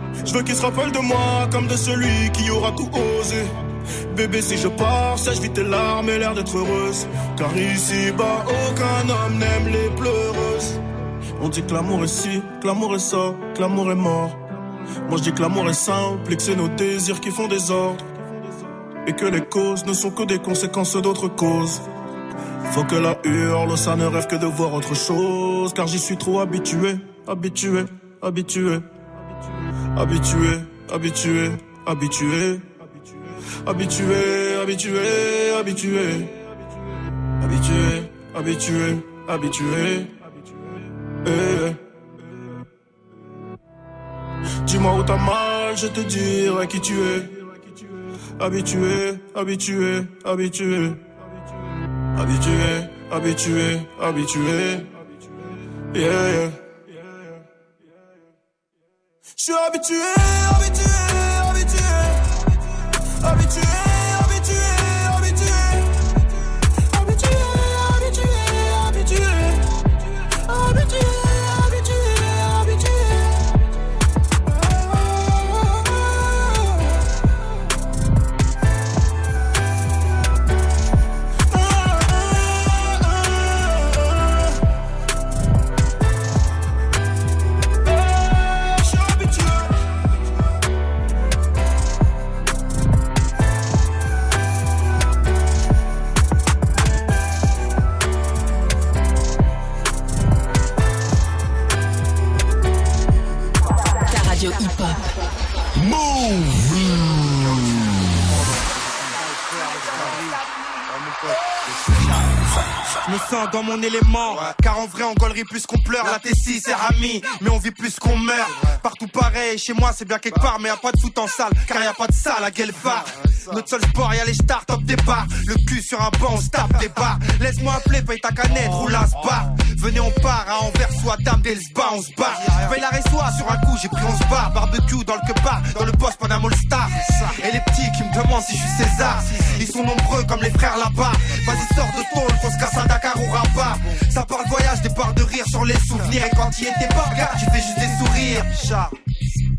Je veux qu'ils se rappellent de moi comme de celui qui aura tout osé. Bébé, si je pars, sèche vite tes larmes et l'air d'être heureuse. Car ici-bas, aucun homme n'aime les pleureuses. On dit que l'amour est ci, que l'amour est ça, que l'amour est mort. Moi je dis que l'amour est simple que c'est nos désirs qui font des ordres. Et que les causes ne sont que des conséquences d'autres causes. Faut que la hurle, ça ne rêve que de voir autre chose. Car j'y suis trop habitué, habitué, habitué. Habitué, habitué, habitué. Habitué, habitué, habitué. Habitué, habitué, habitué. Eh. Dis-moi où t'as mal, je te dirai qui tu es. Habitué, habitué, habitué. Habitué, habitué, habitué. Yeah. Je suis habitué, habitué, habitué. Habitué, dans mon élément, car en vrai on gaulerie plus qu'on pleure. La T6 c'est Rami, mais on vit plus qu'on meurt. Partout pareil, chez moi c'est bien quelque part, mais y a pas de foot en salle, car y a pas de salle à Guelphard. Notre seul sport, y a les stars top départ. Le cul sur un banc, on se tape des barres. Laisse-moi appeler, paye ta canette, roule un spar. Venez, on part à Anvers, soit Dame d'Elsba, on se barre. Paye la reçoit sur un coup, j'ai pris 11 bars. Barbecue dans le kebab, dans le poste Panama All Star. Et les petits qui me demandent si je suis César. Ils sont nombreux comme les frères là-bas. Vas-y, sors de tôle, qu'on se casse à Dakar ou Rabat. Ça parle voyage, de rire sur les souvenirs. Et quand y étais pas, regarde, tu fais juste des sourires.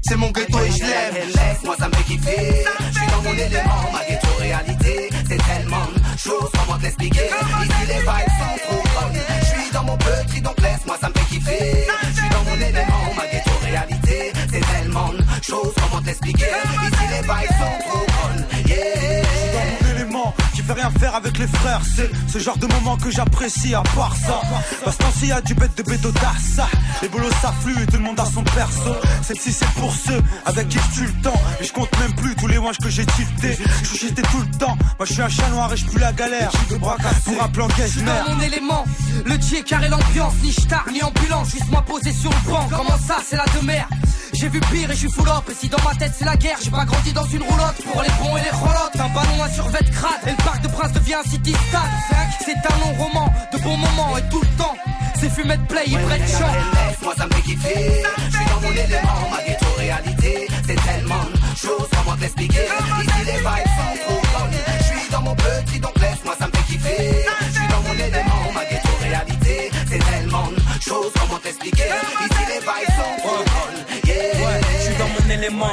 C'est mon ghetto et je l'aime. Laisse-moi, ça me fait kiffer. Je suis dans mon élément, ma ghetto réalité. C'est tellement choses, comment te l'expliquer. Ici, les vibes sont trop bonnes. Je suis dans mon petit, donc laisse-moi, ça me fait kiffer. Je suis dans mon élément, ma ghetto réalité. C'est tellement de choses, comment te l'expliquer. Ici, les vibes sont trop rien faire avec les frères. C'est ce genre de moment que j'apprécie à part ça. Parce que s'il y a du bête de bédo ça. Les bolos s'affluent et tout le monde a son perso. Celle-ci c'est pour ceux avec qui je tue le temps. Et je compte même plus tous les mois que j'ai tilté. Je suis jeté tout le temps. Moi je suis un chat noir et je plus la galère. De bras pour un plan Je suis dans mon élément, le Dieu carré l'ambiance, ni star ni ambulance, juste moi posé sur le banc. Comment ça, c'est la demeure? J'ai vu pire et je suis full up. Et si dans ma tête c'est la guerre, j'ai pas grandi dans une roulotte. Pour les bons et les rolottes, un ballon, un survêt de crade. Et le parc de Prince devient un city stade. C'est un long roman, de bons moments et tout le temps. C'est fumé de play, il prête chant. Laisse-moi, ça me fait kiffer. Je suis dans mon élément, ma ghetto réalité. C'est tellement de choses, comment te l'expliquer. Ici, les vibes sont trop bonnes. Je suis dans mon petit, donc laisse-moi, ça me fait kiffer. Je suis dans mon élément, ma ghetto réalité. C'est tellement de choses, comment t'expliquer. Ici, les vibes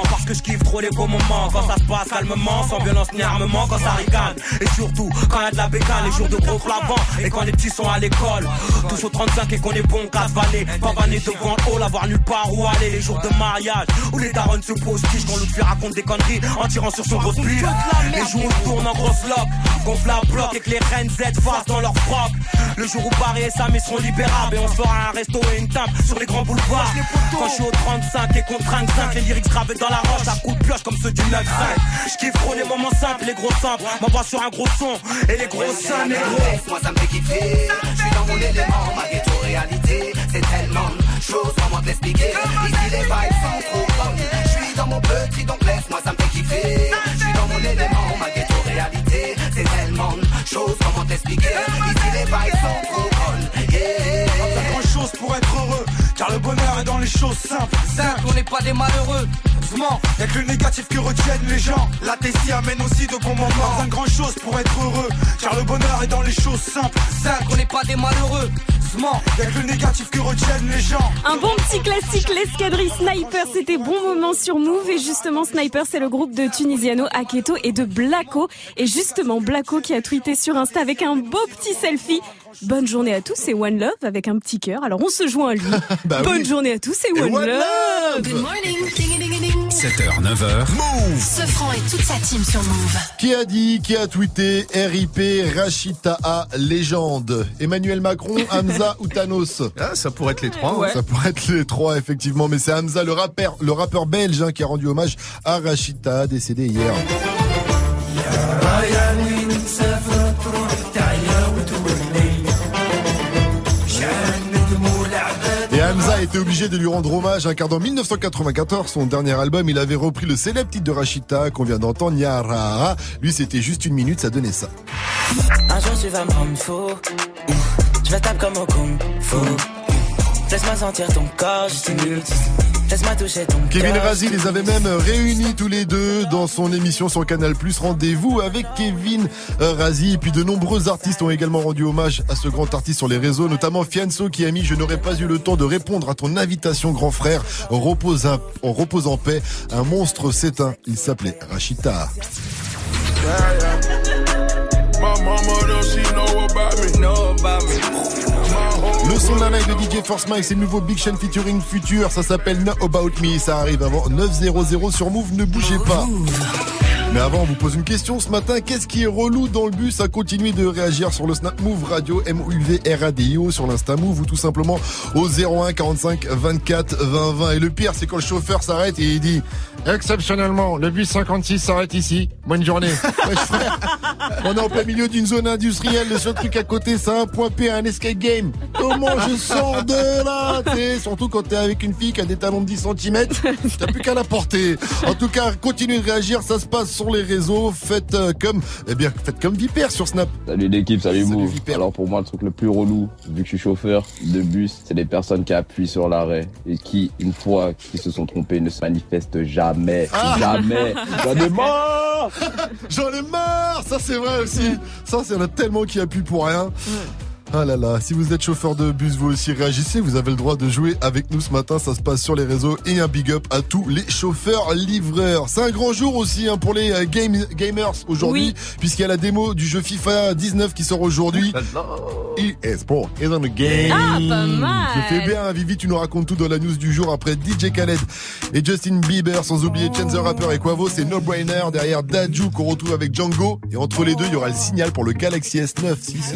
Parce que je kiffe trop les beaux moments. Quand ça se passe calmement, sans violence ni armement Quand ça ricane, et surtout quand y a de la bécane Les jours de gros flavants, et quand les petits sont à l'école. Tous au 35 et qu'on est bon, casse vanné Pas vanné devant le hall, avoir nulle part où aller. Les jours de mariage, où les darons se posent tige Quand l'autre lui raconte des conneries en tirant sur son gros split Les jours où je tourne en grosse loc Gonfle à bloc et que les reines Z fassent dans leur froc. Le jour où Paris et Sam ils seront libérables Et on se fera un resto et une table sur les grands boulevards. Quand je suis au 35 et qu'on trinque 5 Les lyrics gravés dans la roche à coups de pioche comme ceux du 9-5 Je kiffe trop les moments simples, les gros simples. M'envoie sur un gros son et les gros seins gros Moi ça me fait kiffer, je suis dans mon élément, ma ghetto réalité, c'est tellement de choses, comment te l'expliquer. Ici les vibes sont trop bonnes, je suis dans mon petit donc laisse-moi ça me fait kiffer. Je suis dans mon élément, ma ghetto réalité, c'est tellement de choses, comment te l'expliquer. Ici les vibes sont trop bonnes, yeah. Pas grand chose pour être heureux, car le bonheur est dans les choses simples. Simple, on n'est pas des malheureux y'a que le négatif que retiennent les gens. La tessie amène aussi de bons moments. Pas grand chose pour être heureux, car le bonheur est dans les choses simples. Simple, on n'est pas des malheureux y'a que le négatif que retiennent les gens. Un bon petit classique, l'escadrille Sniper, c'était bon moment sur Move. Et justement, Sniper, c'est le groupe de Tunisiano Aketo et de Blacko. Et justement, Blacko qui a tweeté sur Insta avec un beau petit selfie. Bonne journée à tous, c'est One Love avec un petit cœur. Alors on se joint à lui. [LAUGHS] Bah Bonne oui. journée à tous, c'est Et One, One Love. Love. Good morning. Ding, ding, ding, ding. 7h, 9h. Move Ce franc et toute sa team sur Move. Qui a dit, qui a tweeté RIP Rachita A légende Emmanuel Macron, [LAUGHS] Hamza ou Thanos? Ah, ça pourrait être les trois. hein. Ça pourrait être les trois effectivement, mais c'est Hamza le rappeur, le rappeur belge hein, qui a rendu hommage à Rachita décédé hier. A été obligé de lui rendre hommage hein, car dans 1994, son dernier album, il avait repris le célèbre titre de Rachita qu'on vient d'entendre, Nyara. Lui, c'était juste une minute, ça donnait ça. Un jour tu vas me rendre fou Je vais taper comme au kung fu Laisse-moi sentir ton corps juste une Laisse-moi toucher ton Kevin. Razi les avait même réunis tous les deux dans son émission sur Canal+. Rendez-vous avec Kevin Razi. Et puis de nombreux artistes ont également rendu hommage à ce grand artiste sur les réseaux, notamment Fianso qui a mis « Je n'aurais pas eu le temps de répondre à ton invitation, grand frère. Repose, un- en repose en paix. Un monstre s'éteint. Il s'appelait Rachita. [LAUGHS] My mama don't she know about me. Know about me. Son live de DJ Force Mike, c'est le nouveau Big Sean featuring Future. Ça s'appelle Know About Me. Ça arrive avant 9.00 sur Move. Ne bougez pas. Mais avant, on vous pose une question ce matin. Qu'est-ce qui est relou dans le bus à continuer de réagir sur le Snap Move Radio M-U-V-R-A-D-I-O sur l'Insta Move ou tout simplement au 01 45 24 20 20. Et le pire, c'est quand le chauffeur s'arrête et il dit Exceptionnellement, le bus 56 s'arrête ici. Bonne journée. On est en plein milieu d'une zone industrielle. Le seul truc à côté, c'est un point P, un escape game. Comment je sors de là t'sais, Surtout quand t'es avec une fille qui a des talons de 10 cm, t'as plus qu'à la porter. En tout cas, continuez de réagir. Ça se passe sur les réseaux. Faites euh, comme, eh bien, faites comme Vipère sur Snap. Salut l'équipe, salut Move. Alors pour moi, le truc le plus relou, vu que je suis chauffeur de bus, c'est les personnes qui appuient sur l'arrêt et qui, une fois qu'ils se sont trompés, ne se manifestent jamais. Ah. Jamais. J'en ai marre J'en ai marre Ça c'est vrai aussi. Ça, c'est y en a tellement qui appuient pour rien. Ah là là, si vous êtes chauffeur de bus, vous aussi réagissez, vous avez le droit de jouer avec nous ce matin, ça se passe sur les réseaux et un big up à tous les chauffeurs livreurs. C'est un grand jour aussi hein, pour les euh, game, gamers aujourd'hui, puisqu'il y a la démo du jeu FIFA 19 qui sort aujourd'hui. eSport is on the game. Ah, pas mal. Je fais bien, Vivi, tu nous racontes tout dans la news du jour après DJ Khaled et Justin Bieber, sans oublier Chance the Rapper et Quavo, c'est No Brainer derrière Daju qu'on retrouve avec Django et entre les deux, il y aura le signal pour le Galaxy S9. Si, si.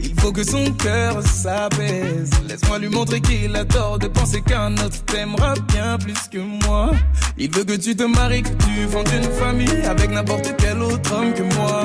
Il faut que son cœur s'apaise. Laisse-moi lui montrer qu'il a tort de penser qu'un autre t'aimera bien plus que moi. Il veut que tu te maries, que tu fondes une famille avec n'importe quel autre homme que moi.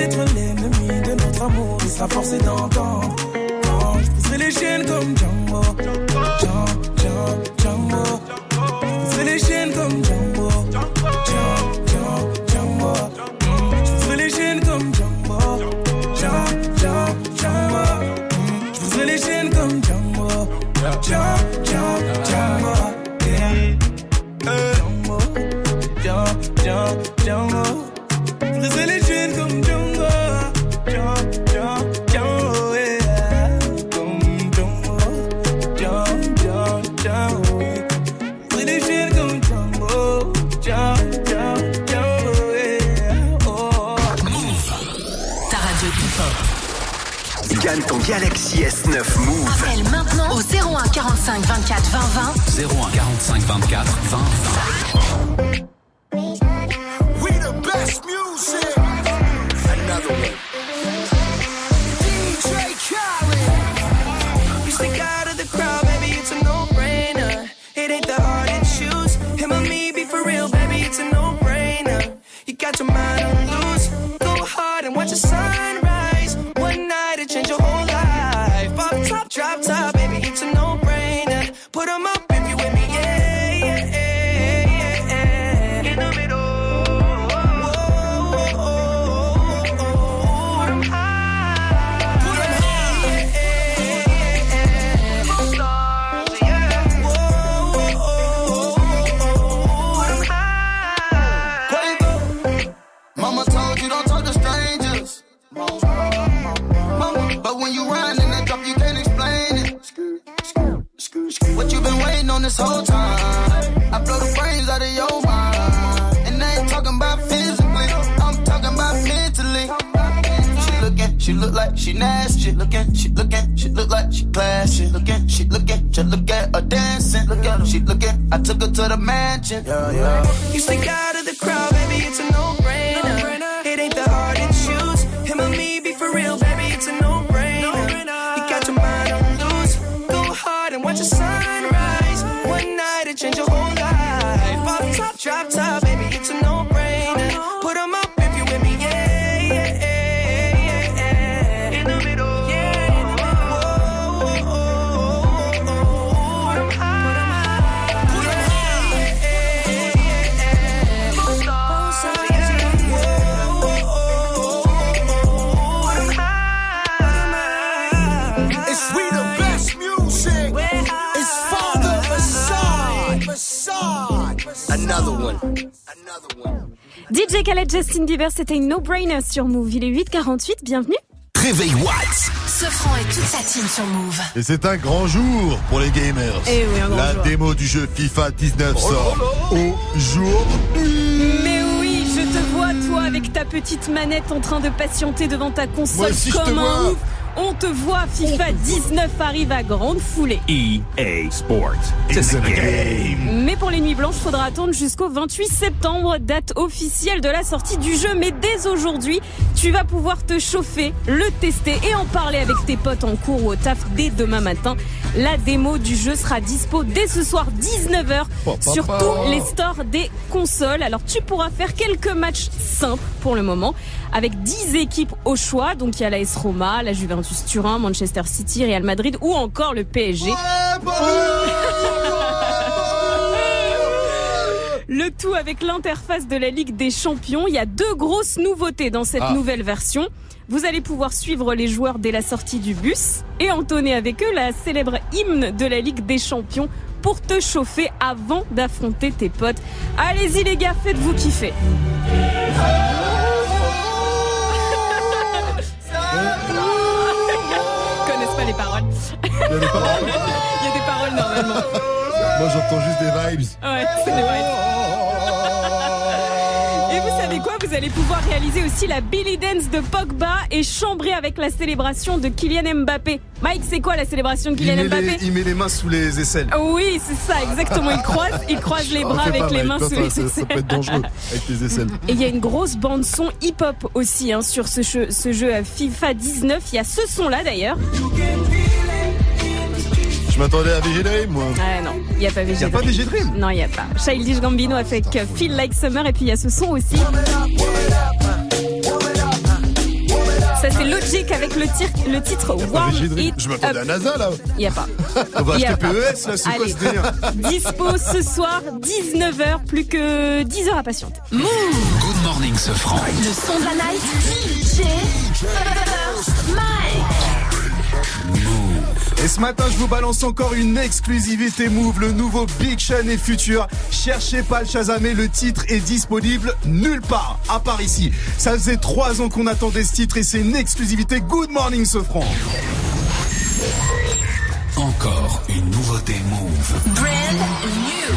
d'être l'ennemi de notre amour, il sera forcé d'entendre. Quand je pousserai les chaînes comme Django, Django, Django, Django. Je pousserai les chaînes comme Django, Django, Django, Django. Je pousserai les chaînes comme Django, Django, Django, Django. Je pousserai les chaînes comme Django, Django, Galaxy S9 Move. Appelle maintenant au 01 45 24 20 20. 01 45 24 20 20. The mansion. Yeah, yeah. Khaled, Justin Bieber, c'était une no-brainer sur Move. Il est 8h48, bienvenue. Réveil Watts. Sofran et toute sa team sur Move. Et c'est un grand jour pour les gamers. Eh oui, un grand La jour. démo du jeu FIFA 19 Oh sort aujourd'hui. Mais oui, je te vois, toi, avec ta petite manette en train de patienter devant ta console Moi aussi, je te comme un vois. ouf. Te voit, FIFA 19 arrive à grande foulée. EA Sports. It's a game. Mais pour les nuits blanches, faudra attendre jusqu'au 28 septembre, date officielle de la sortie du jeu. Mais dès aujourd'hui, tu vas pouvoir te chauffer, le tester et en parler avec tes potes en cours ou au taf dès demain matin. La démo du jeu sera dispo dès ce soir 19h sur tous les stores des consoles. Alors tu pourras faire quelques matchs simples pour le moment avec 10 équipes au choix. Donc il y a la S Roma, la Juventus Turin, Manchester City, Real Madrid ou encore le PSG. Le tout avec l'interface de la Ligue des Champions. Il y a deux grosses nouveautés dans cette Ah. nouvelle version. Vous allez pouvoir suivre les joueurs dès la sortie du bus et entonner avec eux la célèbre hymne de la Ligue des Champions pour te chauffer avant d'affronter tes potes. Allez-y les gars, faites-vous kiffer. [LAUGHS] Il y a des paroles. [LAUGHS] Il y a des paroles normalement. Moi, j'entends juste des vibes. Ouais, c'est vrai. Et allez pouvoir réaliser aussi la Billy Dance de Pogba et chambrer avec la célébration de Kylian Mbappé. Mike, c'est quoi la célébration de Kylian Mbappé les, il met les mains sous les aisselles. Oui, c'est ça, exactement. Il croise, il [LAUGHS] croise les bras avec pas, les Mike, mains sous les ça, ça peut être dangereux avec tes aisselles. Et il y a une grosse bande son hip-hop aussi hein, sur ce jeu, ce jeu FIFA 19. Il y a ce son-là d'ailleurs. M'attendais à VG Dream, moi. Ah non, il n'y a pas VG Y a pas VG Dream? Non, il n'y a pas. Childish Gambino avec Feel Like Summer et puis il y a ce son aussi. Ça c'est Logic avec le, tir- le titre Warm Dream. It Je m'attendais à NASA, là. Il n'y a pas. [LAUGHS] On va Il acheter. PES, là, c'est quoi Allez. ce délire? Dispo ce soir, 19h, plus que 10 heures à patienter. Move Good morning, ce franc. Le son de la night. DJ Mike. Et ce matin, je vous balance encore une exclusivité Move, le nouveau Big Sean et Future. Cherchez pas le Shazamé, le titre est disponible nulle part, à part ici. Ça faisait trois ans qu'on attendait ce titre et c'est une exclusivité Good Morning Sofran. Encore une nouveauté Move. Brand new.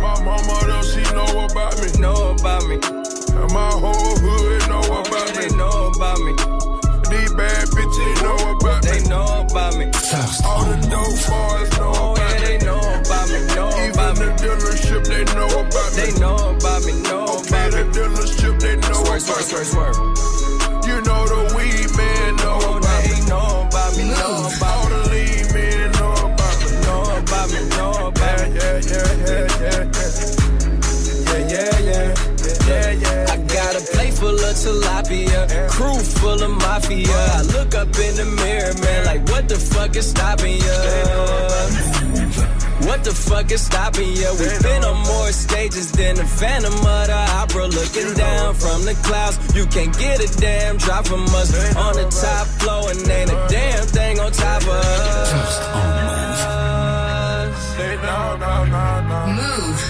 My mama does she know about me? Know about me. And my whole hood know about me. Know about me. These bad bitches know about me. About me. All the dope boys know about me. They know about me. Know about me. Even the dealership they know about me. They know about me. Know about me. the dealership they know about swerve, me. You know the weed tilapia, crew full of mafia. I look up in the mirror, man, like what the fuck is stopping ya? What the fuck is stopping ya? We've been on more stages than the Phantom of the Opera, looking down from the clouds. You can't get a damn drop from us on the top floor, and ain't a damn thing on top of us. They know, no, no, no. Move.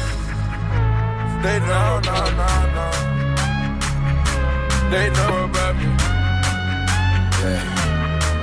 They know, no, no, no. They know about me. Know.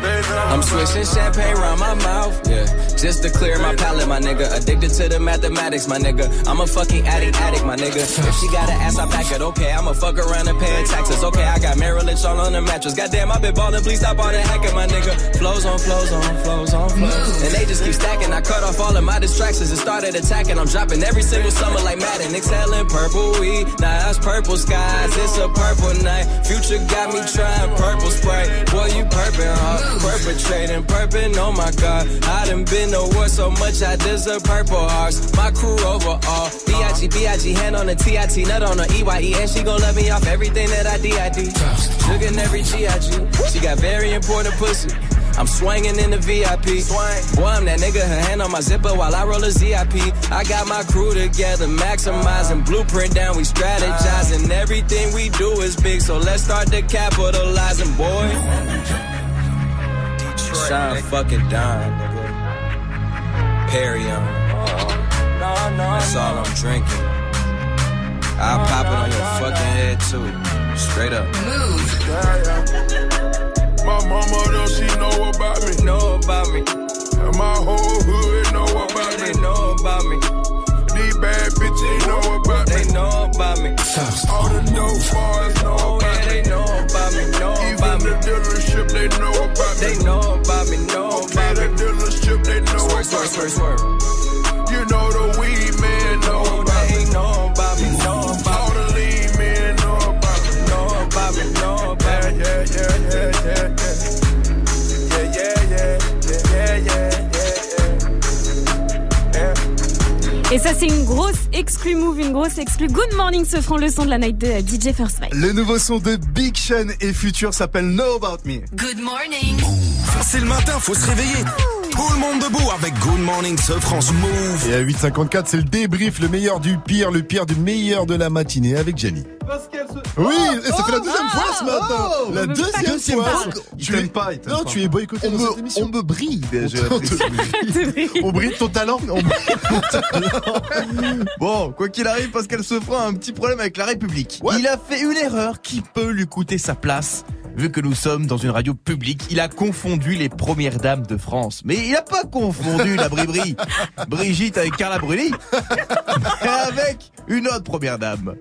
I'm swishing champagne around my mouth, yeah. Just to clear my palate, my nigga. Addicted to the mathematics, my nigga. I'm a fucking addict, addict, my nigga. If she got an ass, I pack it, okay. I'ma fuck around and pay taxes, okay. I got Merrill Lynch all on the mattress. Goddamn, I been ballin', please stop all the hacking, my nigga. Flows on, flows on, flows on, flows. And they just keep stacking. I cut off all of my distractions and started attacking. I'm dropping every single summer like Madden. Exhaling purple weed, now that's purple skies. It's a purple night. Future got me trying purple spray. Boy, you purping hard, perpetrating, purping. Oh my god, I done been to war so much I deserve purple hearts. My crew overall, B.I.G. B.I.G. hand on the T.I.T. nut on the E.Y.E. And she gon' let me off everything that I D.I.D. In every G.I.G. She got very important pussy. I'm swinging in the VIP. Boy, I'm that nigga, her hand on my zipper while I roll a ZIP. I got my crew together, maximizing blueprint down, we strategizing. Everything we do is big, so let's start to capitalizing, boy. Shine fucking dime, nigga. Perry on. Oh, That's all I'm drinking. I'll oh, pop it on your fucking head too. Straight up. My mama does she know about me? Know about me. And my whole hood know about me. They know about me. These bad bitches know about me. They know about me. All the dope boys know Oh, about yeah, me. they know about me. Know Swerve, about swerve, me. swerve, swerve. You know the weed man know about me. they know about me. Know about All the lean men know about me. me. Know about me. Know about me. Yeah, yeah, yeah, yeah, yeah, yeah. Yeah, yeah, yeah, yeah, yeah, yeah, yeah, yeah. Et ça, c'est une grosse exclu move, une grosse exclu. Good morning, ce franc le son de la night de euh, DJ First Mike. Le nouveau son de Big Sean et Future s'appelle Know About Me. Good morning. C'est le matin, faut se réveiller. Tout le monde debout avec Good Morning ce France Move. Et à 8h54, c'est le débrief, le meilleur du pire, le pire du meilleur de la matinée avec Jenny. Oui, et ça fait la deuxième fois ce matin. oh, la deuxième fois. Tu t'aime es pas, Non, pas. tu es boycotté On dans me- cette émission. on me brille, On te- On brille ton talent. On brille ton talent. [LAUGHS] Bon, quoi qu'il arrive, Pascal Sefranc a un petit problème avec la République. Il a fait une erreur qui peut lui coûter sa place. Vu que nous sommes dans une radio publique, il a confondu les premières dames de France. Mais il a pas confondu la Bribri, Brigitte avec Carla Bruni, [LAUGHS] avec une autre première dame.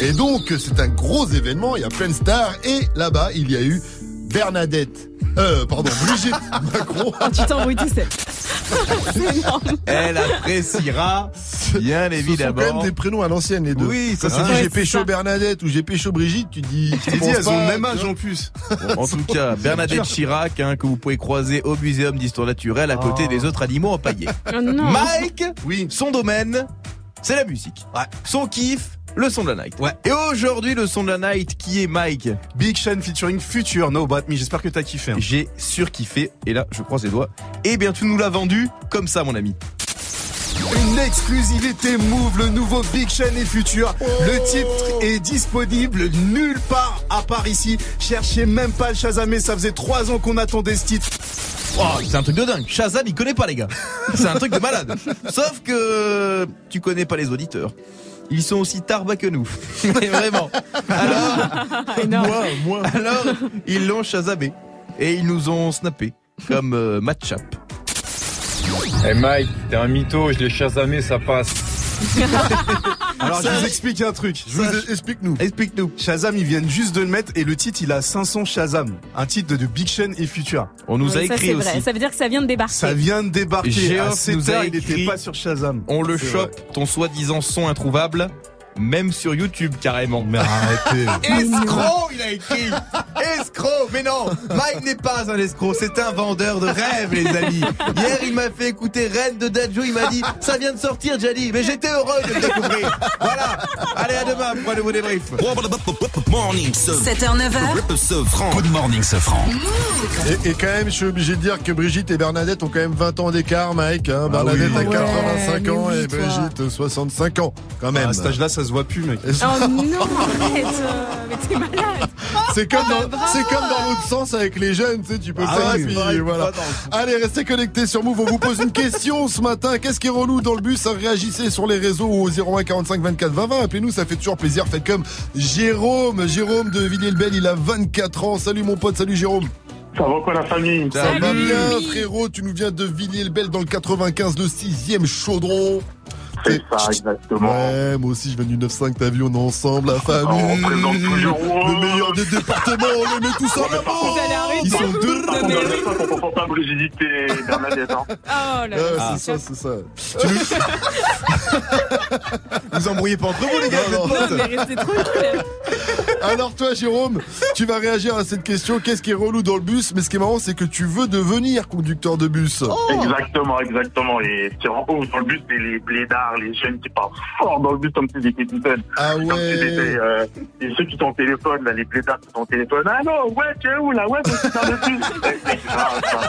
Et donc, c'est un gros événement, il y a plein de stars, et là-bas, il y a eu Bernadette, euh, pardon, Brigitte [LAUGHS] Macron. Tu [LAUGHS] énorme. Elle appréciera, bien Ce sont évidemment. quand même des prénoms à l'ancienne, les deux. Oui, ça c'est dit vrai, j'ai pécho. Bernadette ou j'ai pécho Brigitte, tu dis. tu elles ont le même âge en plus. Bon, [LAUGHS] en tout cas, Bernadette Chirac, hein, que vous pouvez croiser au Muséum d'Histoire Naturelle à côté Oh. des autres animaux empaillés. Oh non. Mike, Oui. son domaine, c'est la musique. Son kiff, le son de la night. Et aujourd'hui, le son de la night, qui est Mike? Big Sean featuring Future, No Bat Me. J'espère que t'as kiffé. hein. J'ai surkiffé, et là, je croise les doigts. Et bien, tu nous l'as vendu comme ça, mon ami. Une exclusivité Move, le nouveau Big Sean et Future. Le titre est disponible nulle part à part ici. Cherchez même pas le Shazamé, ça faisait trois ans qu'on attendait ce titre. Oh, c'est un truc de dingue. Shazam, il connaît pas les gars. C'est un truc de malade. [LAUGHS] Sauf que tu connais pas les auditeurs. Ils sont aussi tarba que nous. [LAUGHS] Mais vraiment. Alors, [LAUGHS] moi, moi. Alors, ils l'ont Shazamé. Et ils nous ont snappé. Comme euh, Matchup. Eh Mike, t'es un mytho, je l'ai chasamé, ça passe. [LAUGHS] Alors je vous explique un truc. Je vous explique-nous. Explique-nous. Shazam, ils viennent juste de le mettre et le titre, il a 500 Shazam. Un titre de, Big Sean et Future. On nous a Oui, ça, écrit c'est aussi. vrai. Ça veut dire que ça vient de débarquer. Ça vient de débarquer. 7 nous a il écrit, était pas sur Shazam. On le chope, ton soi-disant son introuvable. Même sur YouTube carrément. Mais arrêtez. [LAUGHS] Escroc, il a écrit. Escroc. Mais non, Mike n'est pas un escroc, c'est un vendeur de rêves, les amis. Hier, il m'a fait écouter Reine de Dadjo. Il m'a dit, ça vient de sortir, Jadi. Mais j'étais heureux de le découvrir. Voilà. Allez, à demain pour un nouveau débrief. Morning, 7h, 9h. Sofran. Good morning, Sofran. Et, et quand même, je suis obligé de dire que Brigitte et Bernadette ont quand même 20 ans d'écart, Mike. Hein. Ah Bernadette oui. a 85 Ouais, ans et. Brigitte 65 ans. Quand même. À cet âge-là, ça se voit plus, mec. Oh non, arrête. euh, Mais t'es malade. C'est comme dans, bravo. c'est comme dans l'autre sens avec les jeunes, tu sais, tu peux Ah puis voilà. dans Allez, restez connectés sur Move, on vous pose une question ce matin. Qu'est-ce qui est relou dans le bus? Réagissez sur les réseaux au 01 45 24 20 20. Appelez-nous, ça fait toujours plaisir. Faites comme Jérôme, Jérôme de Villiers-le-Bel, il a 24 ans. Salut mon pote, salut Jérôme. Ça va quoi la famille? Ça va bien frérot, tu nous viens de Villiers-le-Bel dans le 95, le 6ème chaudron. C'est ça, exactement. Ouais, moi aussi je viens du 9-5, t'as vu, on est ensemble, la famille. on présente toujours. Le meilleur des départements, on les met tous en avant. Vous allez arrêter. Ils sont deux. Par contre, dans on pas Brigitte et Bernadette. Hein. [LAUGHS] Oh là là. C'est ça, c'est ça. [LAUGHS] Vous embrouillez pas entre vous, les gars. Non, vous êtes potes. Alors toi, Jérôme, tu vas réagir à cette question. Qu'est-ce qui est relou dans le bus? Mais ce qui est marrant, c'est que tu veux devenir conducteur de bus. Oh. Exactement, exactement. Et ce qui rend ouf dans le bus, c'est les blédards, les jeunes qui parlent fort dans le bus comme s'ils étaient tout seuls. Ah Comme ouais. étaient, euh, et ceux qui sont au téléphone, là, les blédards qui sont au téléphone. Ah non, ouais, tu es où là? Ouais, suis dans le bus. [LAUGHS] C'est grave, ça.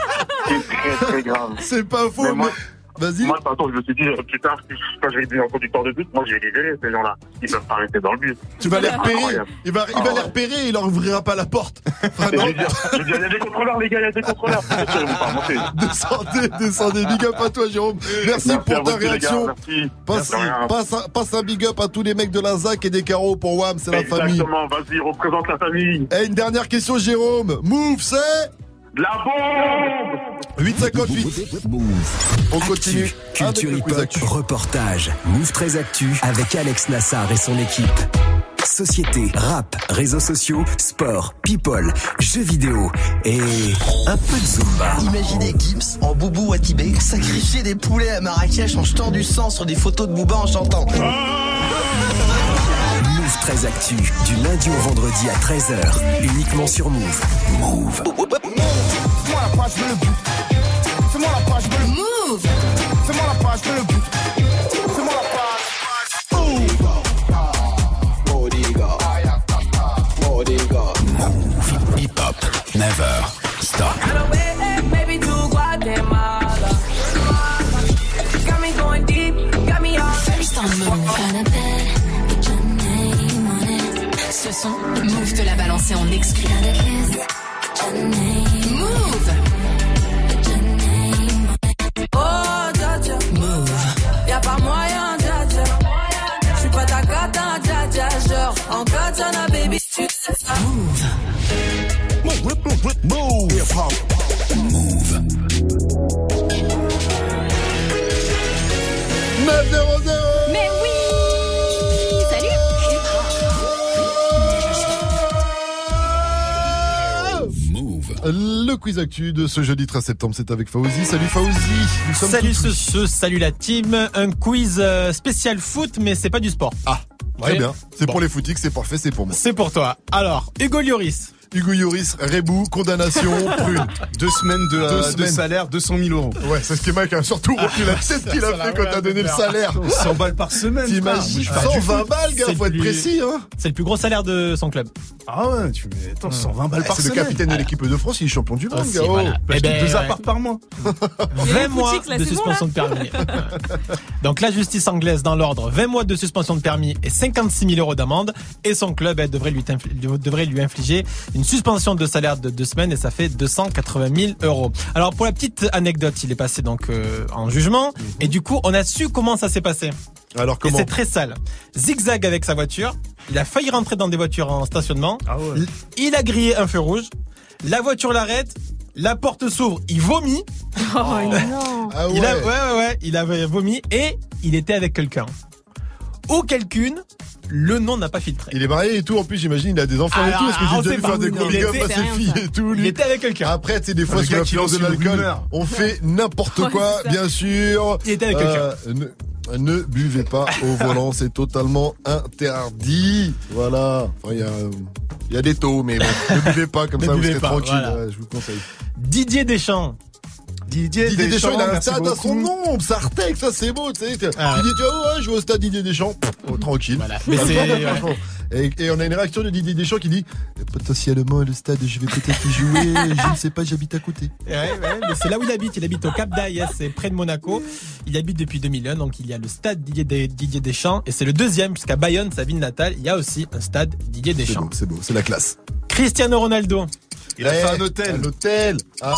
C'est très, très grave. C'est pas faux, Mais mais... Vas-y. Moi, toute façon, je me suis dit, euh, plus tard, si- quand je vais devenir conducteur de bus, moi, je vais les gérer, ces gens-là. Ils peuvent pas rester dans le bus. Tu vas les repérer. Il va, il va les repérer et il leur ouvrira pas la porte. [LAUGHS] Je vais dire, il y a des contrôleurs, les gars, il y a des contrôleurs. [LAUGHS] Descendez, descendez. Big up à toi, Jérôme. Merci, pour ta réaction. Merci. Passe, Merci, rien. passe, un, passe un big up à tous les mecs de la ZAC et des carreaux pour WAM, c'est la famille. Exactement, vas-y, représente la famille. Et une dernière question, Jérôme. Move, c'est La bombe 858. On continue. Culture hip-hop, actu. reportage, Move très actu avec Alex Nassar et son équipe. Société, rap, réseaux sociaux, sport, people, jeux vidéo et un peu de Zumba. Imaginez Gims en boubou à Tibet sacrifier des poulets à Marrakech en jetant du sang sur des photos de Booba en chantant. Move très actu, du lundi au vendredi à 13h, uniquement sur Move. Move. Fais-moi la page, je veux le but. Fais-moi la page, je veux le Move. Fais-moi la page, Move. Hip hop. Never stop. Baby, to Guatemala. Got me going deep, got me all. First on Move. Ce son, Move te l'a balancé en exclu. Move. Move. 900 Mais oui Salut Move. Le quiz actu de ce jeudi 13 septembre, c'est avec Fauzi. Salut sommes Salut ce, ce, salut la team. Un quiz euh, spécial foot, mais c'est pas du sport. Ah, très bien. C'est Bon. pour les footix, c'est parfait, c'est pour moi. C'est pour toi. Alors, Hugo Lloris. Hugo Yoris, Rebou, condamnation, [LAUGHS] prune. Deux semaines de, Deux euh, de semaines. salaire, 200 000 euros. Ouais, c'est ce qui est mal, qui a surtout retenu la tête qu'il a fait quand t'as donné le salaire. 100 balles par semaine. T'imagines frère. Moi, je fais du 120 foot. balles, gars, faut être précis, hein. C'est le plus gros salaire de son club. Ah ouais, tu mets, attends, 120 balles par C'est le semaine. capitaine de l'équipe de France, il est champion du monde, gars. oh. voilà. Bah, Eh ben, deux apparts par mois. [LAUGHS] 20 mois de suspension de permis. [LAUGHS] Donc la justice anglaise dans l'ordre, 20 mois de suspension de permis et 56 000 euros d'amende. Et son club elle, devrait, lui infli- devrait lui infliger une suspension de salaire de deux semaines et ça fait 280 000 euros. Alors pour la petite anecdote, il est passé donc euh, en jugement et du coup on a su comment ça s'est passé. Alors comment c'est très sale. Zigzag avec sa voiture. Il a failli rentrer dans des voitures en stationnement. Ah ouais. Il a grillé un feu rouge. La voiture l'arrête. La porte s'ouvre. Il vomit. Oh non Ah ouais. Il a, ouais, ouais, ouais. Il avait vomi et il était avec quelqu'un. Ou quelqu'une. Le nom n'a pas filtré. Il est marié et tout, en plus j'imagine il a des enfants Alors, et tout, parce que j'ai déjà vu pas. faire des gros big up à c'est ses filles ça. et tout, Il était avec quelqu'un. Après, tu sais, des fois, sous l'influence de l'alcool, on fait n'importe Ouais, quoi, bien sûr. Il était avec Euh, ne, ne buvez pas au volant, c'est totalement interdit. Voilà. Enfin, il y a, il y a des taux, mais bon, ne buvez pas, comme [LAUGHS] Ne ça vous serez pas, tranquille. voilà. Ouais, je vous conseille. Didier Deschamps. Didier, Didier Deschamps, il a un stade à son nom, Sartec, ça c'est beau, tu sais. Ah. Didier, tu vois, ouais, je vais au stade Didier Deschamps. Oh, tranquille. Voilà. Mais Ah. Et, et on a une réaction de Didier Deschamps qui dit potentiellement le stade, je vais peut-être y jouer, je ne sais pas, j'habite à côté. [LAUGHS] Ouais, ouais, mais c'est là où il habite. Il habite au Cap d'Aïs, c'est près de Monaco. Il habite depuis 2001, donc il y a le stade Didier, Des- Didier Deschamps. Et c'est le deuxième, puisqu'à Bayonne, sa ville natale, il y a aussi un stade Didier C'est Deschamps. beau, c'est beau, c'est la classe. Cristiano Ronaldo. Il a fait un hôtel. Un hôtel à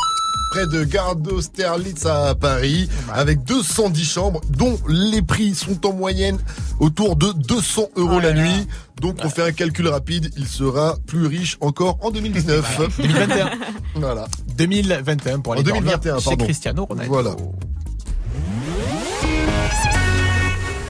près de Gare d'Austerlitz à Paris, avec 210 chambres, dont les prix sont en moyenne autour de 200 euros Oh la là. nuit. Donc on fait un calcul rapide, il sera plus riche encore en 2019. 2021. voilà. [LAUGHS] 2021 pour aller En dormir 2021, chez pardon. Cristiano Ronaldo. Voilà.